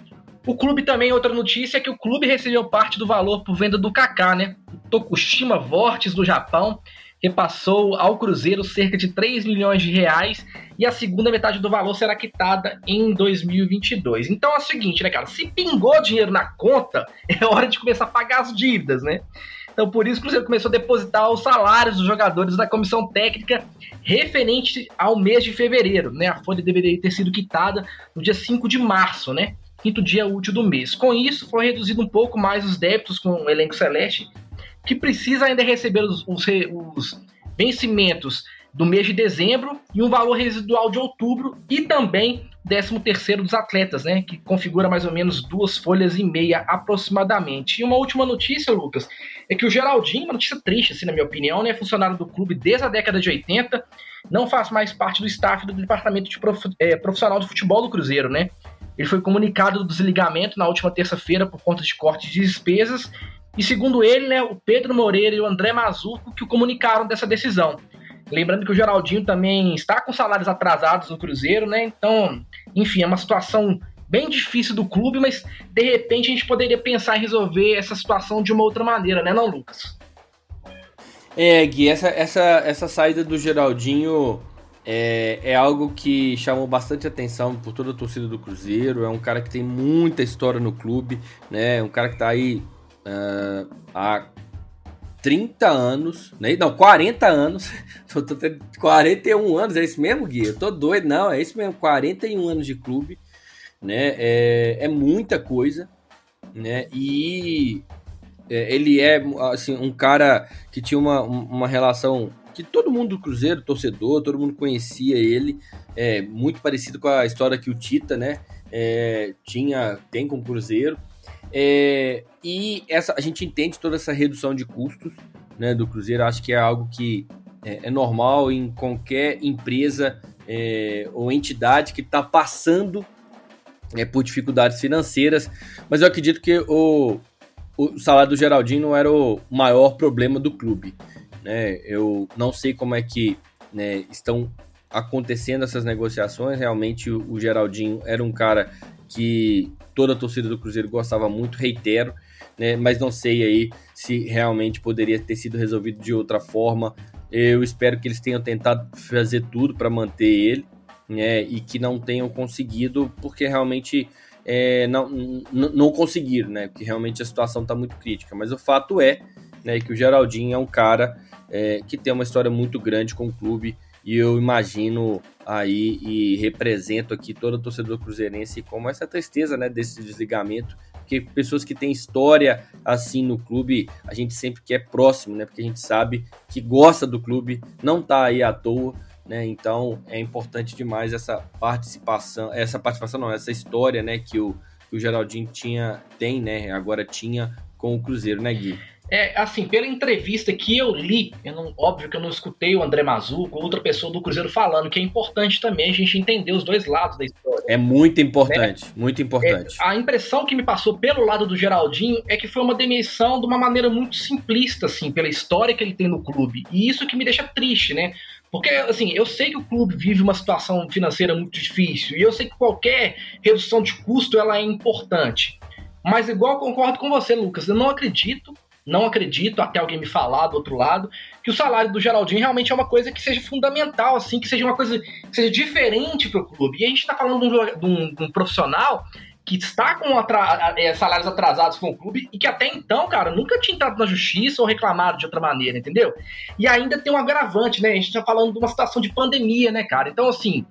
O clube também, outra notícia, é que o clube recebeu parte do valor por venda do Kaká, né? Tokushima Vortes do Japão repassou ao Cruzeiro cerca de 3 milhões de reais e a segunda metade do valor será quitada em 2022. Então é o seguinte, né, cara? Se pingou dinheiro na conta, é hora de começar a pagar as dívidas, né? Então por isso o Cruzeiro começou a depositar os salários dos jogadores da comissão técnica referente ao mês de fevereiro, né? A folha deveria ter sido quitada no dia 5 de março, né? Quinto dia útil do mês. Com isso, foi reduzido um pouco mais os débitos com o elenco celeste que precisa ainda receber os, os, os vencimentos do mês de dezembro e um valor residual de outubro e também 13 terceiro dos atletas, né, que configura mais ou menos duas folhas e meia aproximadamente. E uma última notícia, Lucas, é que o Geraldinho, uma notícia triste, assim, na minha opinião, né, funcionário do clube desde a década de 80, não faz mais parte do staff do departamento de prof, é, profissional de futebol do Cruzeiro, né. Ele foi comunicado do desligamento na última terça-feira por conta de corte de despesas e segundo ele, né, o Pedro Moreira e o André Mazuco que o comunicaram dessa decisão. Lembrando que o Geraldinho também está com salários atrasados no Cruzeiro, né? Então, enfim, é uma situação bem difícil do clube, mas de repente a gente poderia pensar em resolver essa situação de uma outra maneira, né, não, Lucas? É, Gui, essa, essa, essa saída do Geraldinho é, é algo que chamou bastante atenção por toda a torcida do Cruzeiro. É um cara que tem muita história no clube, né? Um cara que está aí uh, há 30 anos, né? não, 40 anos, tô, tô, 41 anos, é isso mesmo, Gui? Eu tô doido, não, é isso mesmo, 41 anos de clube, né? É, é muita coisa, né? E é, ele é, assim, um cara que tinha uma, uma relação que todo mundo do Cruzeiro, torcedor, todo mundo conhecia ele, é muito parecido com a história que o Tita, né? É, tinha, tem com o Cruzeiro. É, e essa, a gente entende toda essa redução de custos né, do Cruzeiro, acho que é algo que é, é normal em qualquer empresa é, ou entidade que está passando é, por dificuldades financeiras, mas eu acredito que o, o salário do Geraldinho não era o maior problema do clube. Né? Eu não sei como é que né, estão acontecendo essas negociações, realmente o, o Geraldinho era um cara que toda a torcida do Cruzeiro gostava muito, reitero, né? Mas não sei aí se realmente poderia ter sido resolvido de outra forma. Eu espero que eles tenham tentado fazer tudo para manter ele, né? E que não tenham conseguido, porque realmente é, não, não conseguiram, né? Porque realmente a situação está muito crítica. Mas o fato é né, que o Geraldinho é um cara é, que tem uma história muito grande com o clube e eu imagino aí e represento aqui todo o torcedor cruzeirense como essa tristeza, né, desse desligamento, porque pessoas que têm história assim no clube, a gente sempre quer próximo, né, porque a gente sabe que gosta do clube, não tá aí à toa, né? Então é importante demais essa participação, essa participação não, essa história, né, que o, que o Geraldinho tinha, tem, né, agora tinha com o Cruzeiro, né, Gui? É, assim, pela entrevista que eu li, eu não, óbvio que eu não escutei o André Mazuco, outra pessoa do Cruzeiro falando, que é importante também a gente entender os dois lados da história. É muito importante, né? muito importante. É, a impressão que me passou pelo lado do Geraldinho é que foi uma demissão de uma maneira muito simplista, assim, pela história que ele tem no clube. E isso que me deixa triste, né? Porque, assim, eu sei que o clube vive uma situação financeira muito difícil, e eu sei que qualquer redução de custo ela é importante. Mas igual concordo com você, Lucas, eu não acredito não acredito, até alguém me falar do outro lado, que o salário do Geraldinho realmente é uma coisa que seja fundamental, assim, que seja uma coisa que seja diferente para o clube. E a gente está falando de um, de, um, profissional que está com é, salários atrasados com o clube e que até então, cara, nunca tinha entrado na justiça ou reclamado de outra maneira, entendeu? E ainda tem um agravante, né? A gente está falando de uma situação de pandemia, né, cara? Então, assim,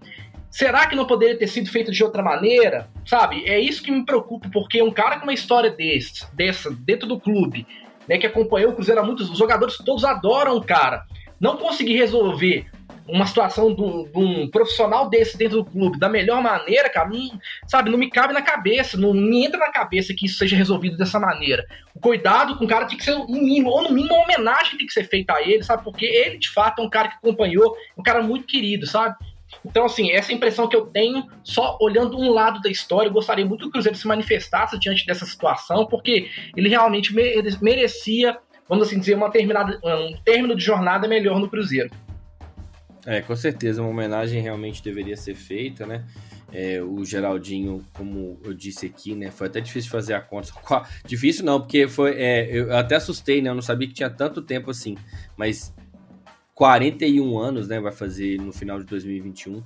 Será que não poderia ter sido feito de outra maneira? Sabe? É isso que me preocupa, porque um cara com uma história desse, dessa dentro do clube, né, que acompanhou o Cruzeiro há muitos, os jogadores todos adoram o cara. Não conseguir resolver uma situação de um, de um, profissional desse dentro do clube da melhor maneira, cara, não, sabe, não me cabe na cabeça, não me entra na cabeça que isso seja resolvido dessa maneira. O cuidado com o cara tem que ser um mínimo, ou no mínimo uma homenagem tem que ser feita a ele, sabe, porque ele de fato é um cara que acompanhou, um cara muito querido, sabe. Então, assim, essa impressão que eu tenho, só olhando um lado da história, eu gostaria muito que o Cruzeiro se manifestasse diante dessa situação, porque ele realmente merecia, vamos assim dizer, uma terminada, um término de jornada melhor no Cruzeiro. É, com certeza, uma homenagem realmente deveria ser feita, né? É, o Geraldinho, como eu disse aqui, né? Foi até difícil fazer a conta. Difícil não, porque foi. É, eu até assustei, né? Eu não sabia que tinha tanto tempo assim. Mas 41 anos, né? Vai fazer no final de 2021.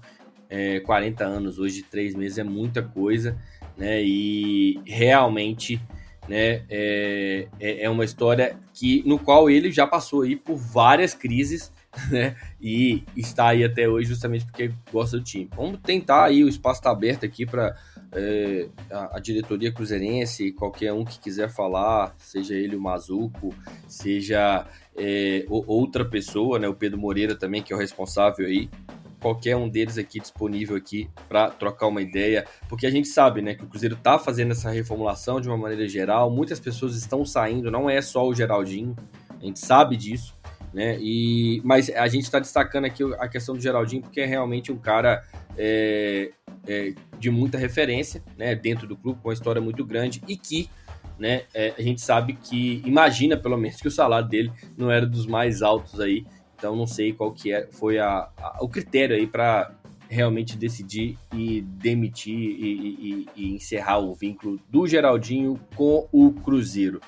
É, 40 anos, hoje três meses é muita coisa, né? E realmente, né? É, é, é uma história que no qual ele já passou aí por várias crises, né? E está aí até hoje justamente porque gosta do time. Vamos tentar aí, o espaço está aberto aqui para é, a, a, diretoria cruzeirense, qualquer um que quiser falar, seja ele o Mazuco, seja é, outra pessoa, né, o Pedro Moreira também, que é o responsável aí, qualquer um deles aqui disponível aqui para trocar uma ideia, porque a gente sabe, né, que o Cruzeiro está fazendo essa reformulação de uma maneira geral, muitas pessoas estão saindo, não é só o Geraldinho, a gente sabe disso, né, e, mas a gente está destacando aqui a questão do Geraldinho porque é realmente um cara é, é, de muita referência, né, dentro do clube, com uma história muito grande e que né? É, a gente sabe que, imagina pelo menos que o salário dele não era dos mais altos aí, então não sei qual que é, foi a, a o critério aí para realmente decidir e demitir e, e, e, encerrar o vínculo do Geraldinho com o Cruzeiro.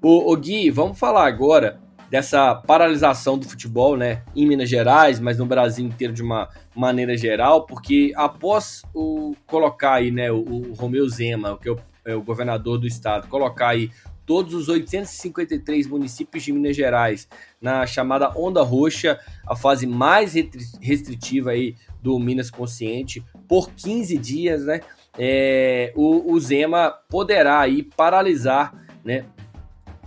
O, o Gui, vamos falar agora dessa paralisação do futebol, né, em Minas Gerais, mas no Brasil inteiro de uma maneira geral, porque após o colocar aí, né, o, o Romeu Zema, que é o é, o governador do estado, colocar aí todos os 853 municípios de Minas Gerais na chamada onda roxa, a fase mais restritiva aí do Minas Consciente, por 15 dias, né? É, o, o, Zema poderá aí paralisar, né,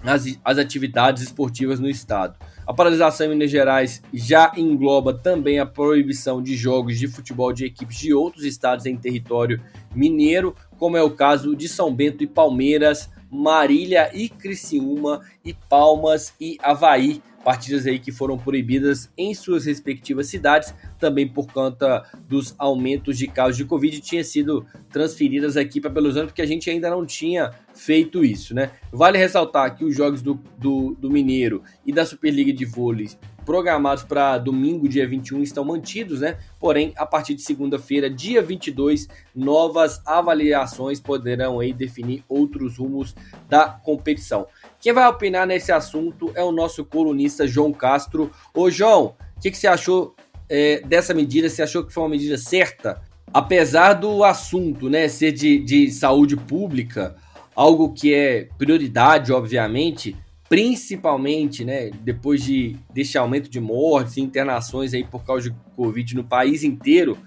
as, as atividades esportivas no estado. A paralisação em Minas Gerais já engloba também a proibição de jogos de futebol de equipes de outros estados em território mineiro, como é o caso de São Bento e Palmeiras, Marília e Criciúma e Palmas e Havaí, partidas aí que foram proibidas em suas respectivas cidades, também por conta dos aumentos de casos de Covid, tinha sido transferidas aqui para Belo Horizonte, porque a gente ainda não tinha feito isso, né? Vale ressaltar que os jogos do, do, do Mineiro e da Superliga de Vôlei programados para domingo, dia 21, estão mantidos, né? Porém, a partir de segunda-feira, dia 22, novas avaliações poderão aí definir outros rumos da competição. Quem vai opinar nesse assunto é o nosso colunista João Castro. Ô, João, o que, que, você achou é, dessa medida? Você achou que foi uma medida certa? Apesar do assunto né, ser de, de saúde pública, algo que é prioridade, obviamente, principalmente, né, depois de desse aumento de mortes e internações aí por causa de Covid no país inteiro,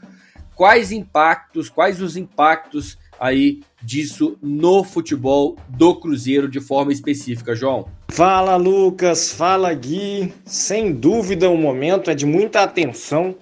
quais impactos, quais os impactos aí disso no futebol do Cruzeiro de forma específica, João? Fala Lucas, fala Gui. Sem dúvida o momento é de muita atenção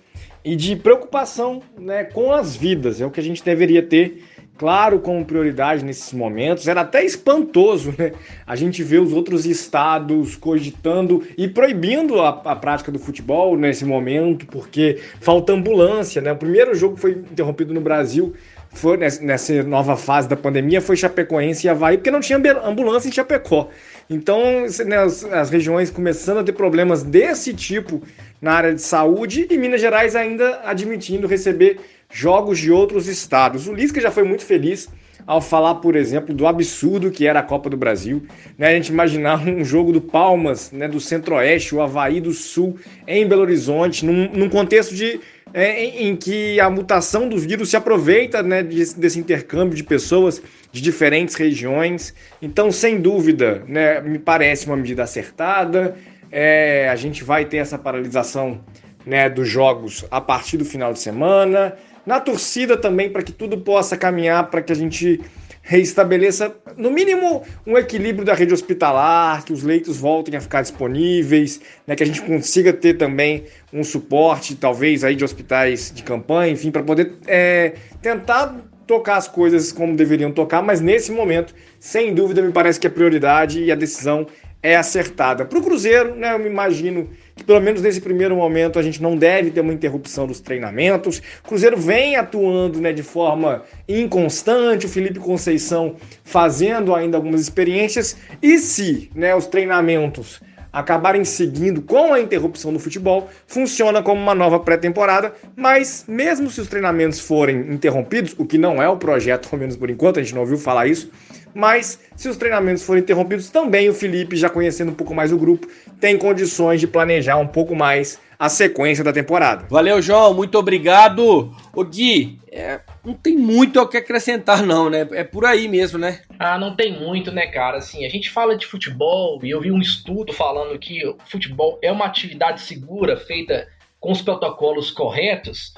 e de preocupação né, com as vidas. É o que a gente deveria ter, claro, como prioridade nesses momentos. Era até espantoso né, a gente ver os outros estados cogitando e proibindo a, a prática do futebol nesse momento, porque falta ambulância. Né? O primeiro jogo foi interrompido no Brasil foi nessa nova fase da pandemia foi Chapecoense e Havaí, porque não tinha ambulância em Chapecó. Então, né, as, as, regiões começando a ter problemas desse tipo na área de saúde e Minas Gerais ainda admitindo receber jogos de outros estados. O Lisca já foi muito feliz ao falar, por exemplo, do absurdo que era a Copa do Brasil. Né? A gente imaginar um jogo do Palmas, né, do Centro-Oeste, o Havaí do Sul, em Belo Horizonte, num, num contexto de é, em, em, que a mutação do vírus se aproveita né, desse, desse, intercâmbio de pessoas de diferentes regiões. Então, sem dúvida, né, me parece uma medida acertada. É, a gente vai ter essa paralisação né, dos jogos a partir do final de semana. Na torcida também, para que tudo possa caminhar, para que a gente reestabeleça, no mínimo, um equilíbrio da rede hospitalar, que os leitos voltem a ficar disponíveis, né, que a gente consiga ter também um suporte, talvez, aí de hospitais de campanha, enfim, para poder é, tentar tocar as coisas como deveriam tocar, mas nesse momento, sem dúvida, me parece que a prioridade e a decisão é acertada. Para o Cruzeiro, né, eu me imagino que pelo menos nesse primeiro momento a gente não deve ter uma interrupção dos treinamentos. O Cruzeiro vem atuando né, de forma inconstante, o Felipe Conceição fazendo ainda algumas experiências, e se né, os treinamentos acabarem seguindo com a interrupção do futebol, funciona como uma nova pré-temporada, mas mesmo se os treinamentos forem interrompidos, o que não é o projeto, pelo menos por enquanto, a gente não ouviu falar isso, mas se os treinamentos forem interrompidos, também o Felipe, já conhecendo um pouco mais o grupo, tem condições de planejar um pouco mais a sequência da temporada. Valeu, João, muito obrigado. O Gui, é, não tem muito o que acrescentar, não, né? É por aí mesmo, né? Ah, não tem muito, né, cara? Assim, a gente fala de futebol e eu vi um estudo falando que o futebol é uma atividade segura, feita com os protocolos corretos,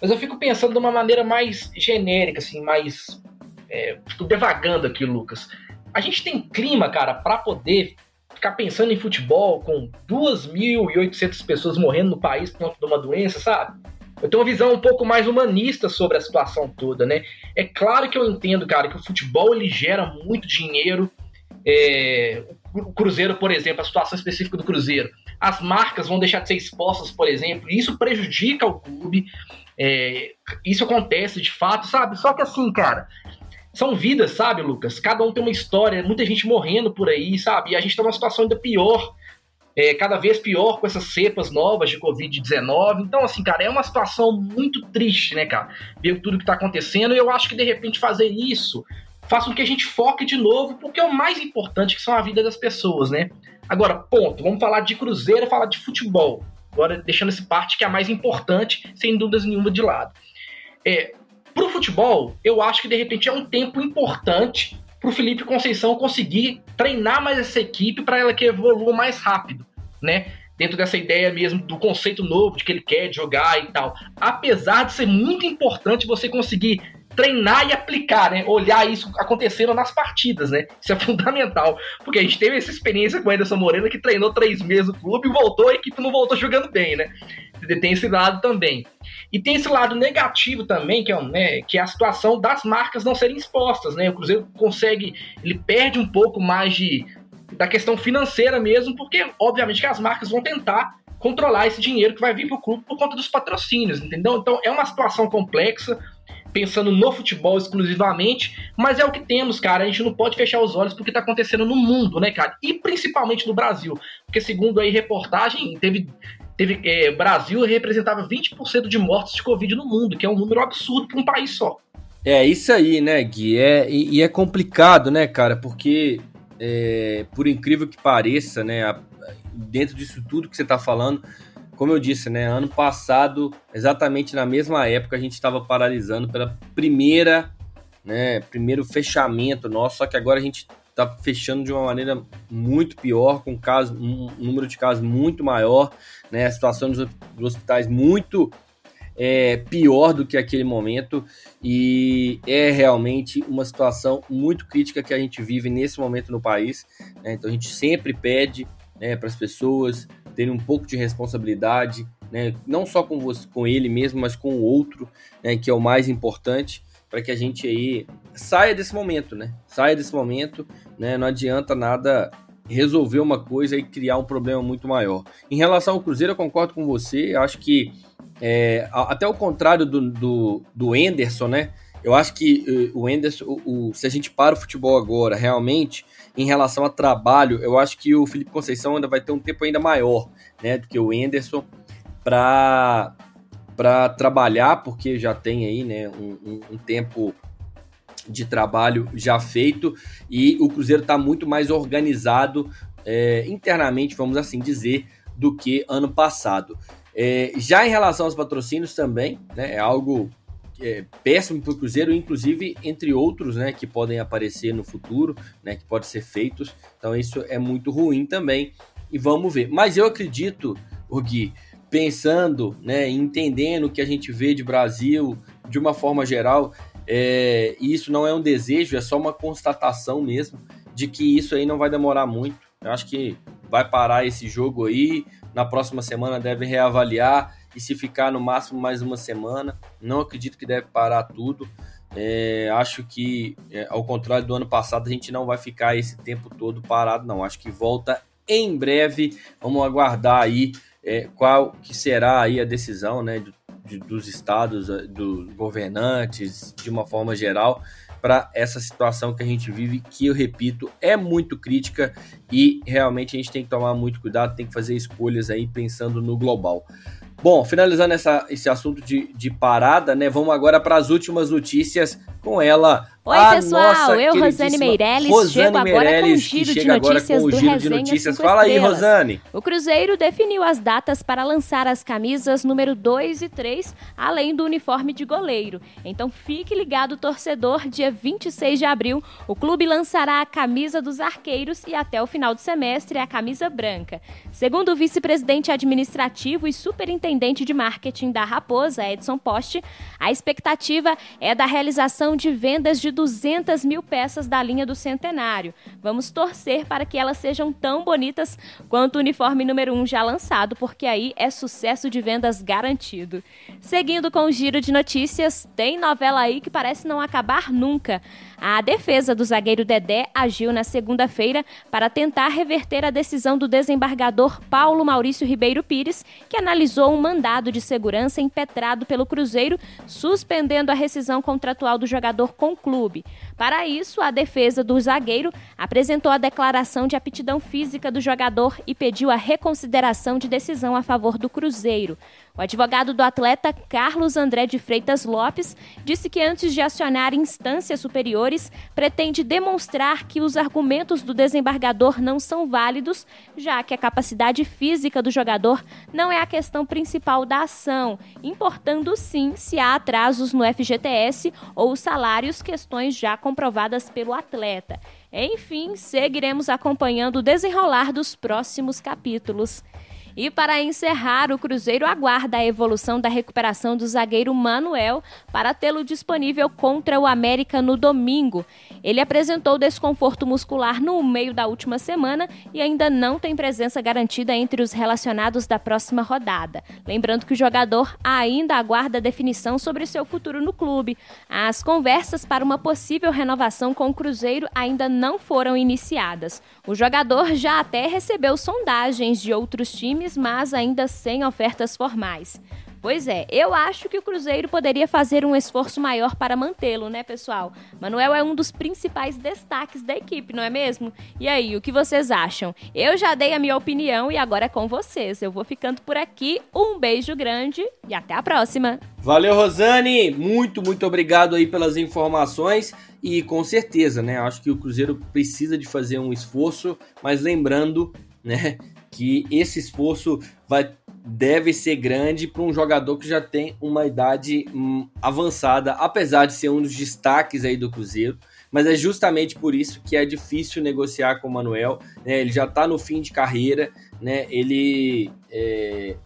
mas eu fico pensando de uma maneira mais genérica, assim, mais é, tô devagando aqui, Lucas. A gente tem clima, cara, para poder ficar pensando em futebol com 2.800 pessoas morrendo no país por conta de uma doença, sabe? Eu tenho uma visão um pouco mais humanista sobre a situação toda, né? É claro que eu entendo, cara, que o futebol ele gera muito dinheiro. É, o Cruzeiro, por exemplo, a situação específica do Cruzeiro, as marcas vão deixar de ser expostas, por exemplo, e isso prejudica o clube. É, isso acontece de fato, sabe? Só que assim, cara, são vidas, sabe, Lucas? Cada um tem uma história, muita gente morrendo por aí, sabe? E a gente tá numa situação ainda pior, é, cada vez pior com essas cepas novas de Covid-19. Então, assim, cara, é uma situação muito triste, né, cara? Ver tudo que tá acontecendo e eu acho que de repente fazer isso faz com que a gente foque de novo, porque é o mais importante que são a vida das pessoas, né? Agora, ponto, vamos falar de Cruzeiro falar de futebol. Agora, deixando essa parte que é a mais importante, sem dúvidas nenhuma de lado. É, Pro futebol, eu acho que de repente é um tempo importante pro Felipe Conceição conseguir treinar mais essa equipe para ela que evolua mais rápido, né? Dentro dessa ideia mesmo do conceito novo de que ele quer jogar e tal. Apesar de ser muito importante você conseguir treinar e aplicar, né? Olhar isso acontecendo nas partidas, né? Isso é fundamental. Porque a gente teve essa experiência com o Anderson Moreno que treinou três meses no clube e voltou, a equipe não voltou jogando bem, né? Tem esse lado também. E tem esse lado negativo também, que é, né, que é a situação das marcas não serem expostas, né? O Cruzeiro consegue, ele perde um pouco mais de da questão financeira mesmo, porque obviamente que as marcas vão tentar controlar esse dinheiro que vai vir para o clube por conta dos patrocínios, entendeu? Então é uma situação complexa pensando no futebol exclusivamente, mas é o que temos, cara. A gente não pode fechar os olhos porque está acontecendo no mundo, né, cara? E principalmente no Brasil, porque segundo aí reportagem, teve teve é, Brasil representava 20% de mortes de Covid no mundo, que é um número absurdo para um país só. É isso aí, né, Gui? É, e, e é complicado, né, cara? Porque, é, por incrível que pareça, né, a, dentro disso tudo que você está falando, como eu disse, né, ano passado, exatamente na mesma época, a gente estava paralisando pela primeira, né, primeiro fechamento nosso, só que agora a gente está fechando de uma maneira muito pior, com caso, um número de casos muito maior, né, a situação dos, hospitais muito é, pior do que aquele momento e é realmente uma situação muito crítica que a gente vive nesse momento no país. Né? Então a gente sempre pede né, para as pessoas terem um pouco de responsabilidade, né? Não só com você, com ele mesmo, mas com o outro, né? Que é o mais importante para que a gente aí saia desse momento, né? Saia desse momento, né? Não adianta nada resolver uma coisa e criar um problema muito maior. Em relação ao Cruzeiro, eu concordo com você. Acho que é, até o contrário do, do, do Enderson, né? Eu acho que uh, o Enderson, o, o, se a gente para o futebol agora, realmente, em relação a trabalho, eu acho que o Felipe Conceição ainda vai ter um tempo ainda maior, né, do que o Enderson para trabalhar, porque já tem aí, né, um, um, um tempo de trabalho já feito e o Cruzeiro está muito mais organizado é, internamente, vamos assim dizer, do que ano passado. É, já em relação aos patrocínios também, né, é algo é, péssimo para o Cruzeiro, inclusive entre outros, né, que podem aparecer no futuro, né, que podem ser feitos. Então isso é muito ruim também. E vamos ver. Mas eu acredito, Gui, pensando, né, entendendo o que a gente vê de Brasil de uma forma geral, é, isso não é um desejo, é só uma constatação mesmo de que isso aí não vai demorar muito. Eu acho que vai parar esse jogo aí. Na próxima semana deve reavaliar e se ficar no máximo mais uma semana. Não acredito que deve parar tudo. É, acho que, é, ao contrário do ano passado, a gente não vai ficar esse tempo todo parado, não. Acho que volta em breve. Vamos aguardar aí é, qual que será aí a decisão né, do, de, dos estados, eh, dos governantes, de uma forma geral, para essa situação que a gente vive, que eu repito, é muito crítica e realmente a gente tem que tomar muito cuidado, tem que fazer escolhas aí pensando no global. Bom, finalizando essa, esse assunto de, de parada, né? Vamos agora para as últimas notícias com ela, Oi, pessoal, eu, Rosane Meirelles, Rosane chego agora Meirelles, com um giro de notícias do Resenha de notícias. Fala aí, Rosane. O Cruzeiro definiu as datas para lançar as camisas número 2 e 3, além do uniforme de goleiro. Então fique ligado, torcedor, dia 26 de abril, o clube lançará a camisa dos arqueiros e até o final do semestre a camisa branca. Segundo o vice-presidente administrativo e superintendente de marketing da Raposa, Edson Poste, a expectativa é da realização de vendas de 200 mil peças da linha do centenário. Vamos torcer para que elas sejam tão bonitas quanto o uniforme número 1 um já lançado, porque aí é sucesso de vendas garantido. Seguindo com o giro de notícias, tem novela aí que parece não acabar nunca. A defesa do zagueiro Dedé agiu na segunda-feira para tentar reverter a decisão do desembargador Paulo Maurício Ribeiro Pires, que analisou um mandado de segurança impetrado pelo Cruzeiro, suspendendo a rescisão contratual do jogador com o clube. Para isso, a defesa do zagueiro apresentou a declaração de aptidão física do jogador e pediu a reconsideração de decisão a favor do Cruzeiro. O advogado do atleta, Carlos André de Freitas Lopes, disse que antes de acionar instâncias superiores, pretende demonstrar que os argumentos do desembargador não são válidos, já que a capacidade física do jogador não é a questão principal da ação, importando sim se há atrasos no FGTS ou salários, questões já comprovadas pelo atleta. Enfim, seguiremos acompanhando o desenrolar dos próximos capítulos. E para encerrar, o Cruzeiro aguarda a evolução da recuperação do zagueiro Manuel para tê-lo disponível contra o América no domingo. Ele apresentou desconforto muscular no meio da última semana e ainda não tem presença garantida entre os relacionados da próxima rodada. Lembrando que o jogador ainda aguarda definição sobre seu futuro no clube. As conversas para uma possível renovação com o Cruzeiro ainda não foram iniciadas. O jogador já até recebeu sondagens de outros times mas ainda sem ofertas formais. Pois é, eu acho que o Cruzeiro poderia fazer um esforço maior para mantê-lo, né, pessoal? Manuel é um dos principais destaques da equipe, não é mesmo? E aí, o que vocês acham? Eu já dei a minha opinião e agora é com vocês. Eu vou ficando por aqui. Um beijo grande e até a próxima. Valeu, Rosane! Muito, muito obrigado aí pelas informações. E com certeza, né? Acho que o Cruzeiro precisa de fazer um esforço, mas lembrando, né, que esse esforço vai deve ser grande para um jogador que já tem uma idade hum, avançada, apesar de ser um dos destaques aí do Cruzeiro. Mas é justamente por isso que é difícil negociar com o Manuel. Né? Ele já está no fim de carreira, né? Ele é...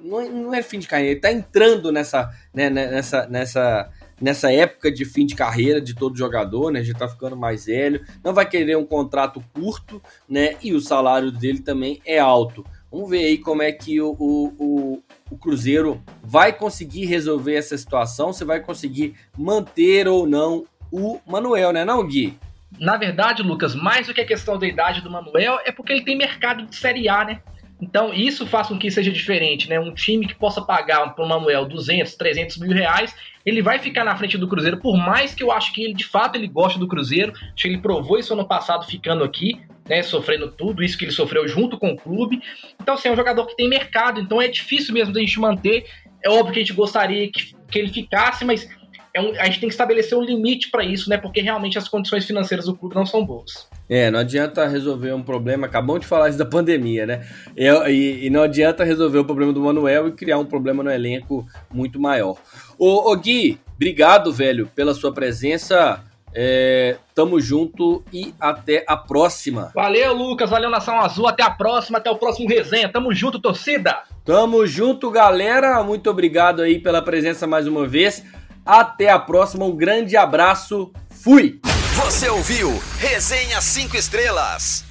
Não, é, não é fim de carreira, ele está entrando nessa, né, nessa, nessa nessa época de fim de carreira de todo jogador, né? Já tá ficando mais velho, não vai querer um contrato curto, né? E o salário dele também é alto. Vamos ver aí como é que o, o, o, Cruzeiro vai conseguir resolver essa situação, se vai conseguir manter ou não o Manuel, né, não, Gui? Na verdade, Lucas, mais do que a questão da idade do Manuel, é porque ele tem mercado de Série A, né? Então, isso faz com que seja diferente, né? Um time que possa pagar para o Manuel 200, 300 mil reais, ele vai ficar na frente do Cruzeiro, por mais que eu acho que ele, de fato, ele gosta do Cruzeiro. Acho que ele provou isso ano passado ficando aqui, né? Sofrendo tudo isso que ele sofreu junto com o clube. Então, assim, é um jogador que tem mercado, então é difícil mesmo da gente manter. É óbvio que a gente gostaria que, que ele ficasse, mas é um, a gente tem que estabelecer um limite para isso, né? Porque realmente as condições financeiras do clube não são boas. É, não adianta resolver um problema. Acabamos de falar isso da pandemia, né? E, e, e, não adianta resolver o problema do Manuel e criar um problema no elenco muito maior. Ô, ô Gui, obrigado, velho, pela sua presença. É, tamo junto e até a próxima. Valeu, Lucas. Valeu, Nação Azul. Até a próxima. Até o próximo resenha. Tamo junto, torcida. Tamo junto, galera. Muito obrigado aí pela presença mais uma vez. Até a próxima, um grande abraço, fui! Você ouviu Resenha 5 Estrelas.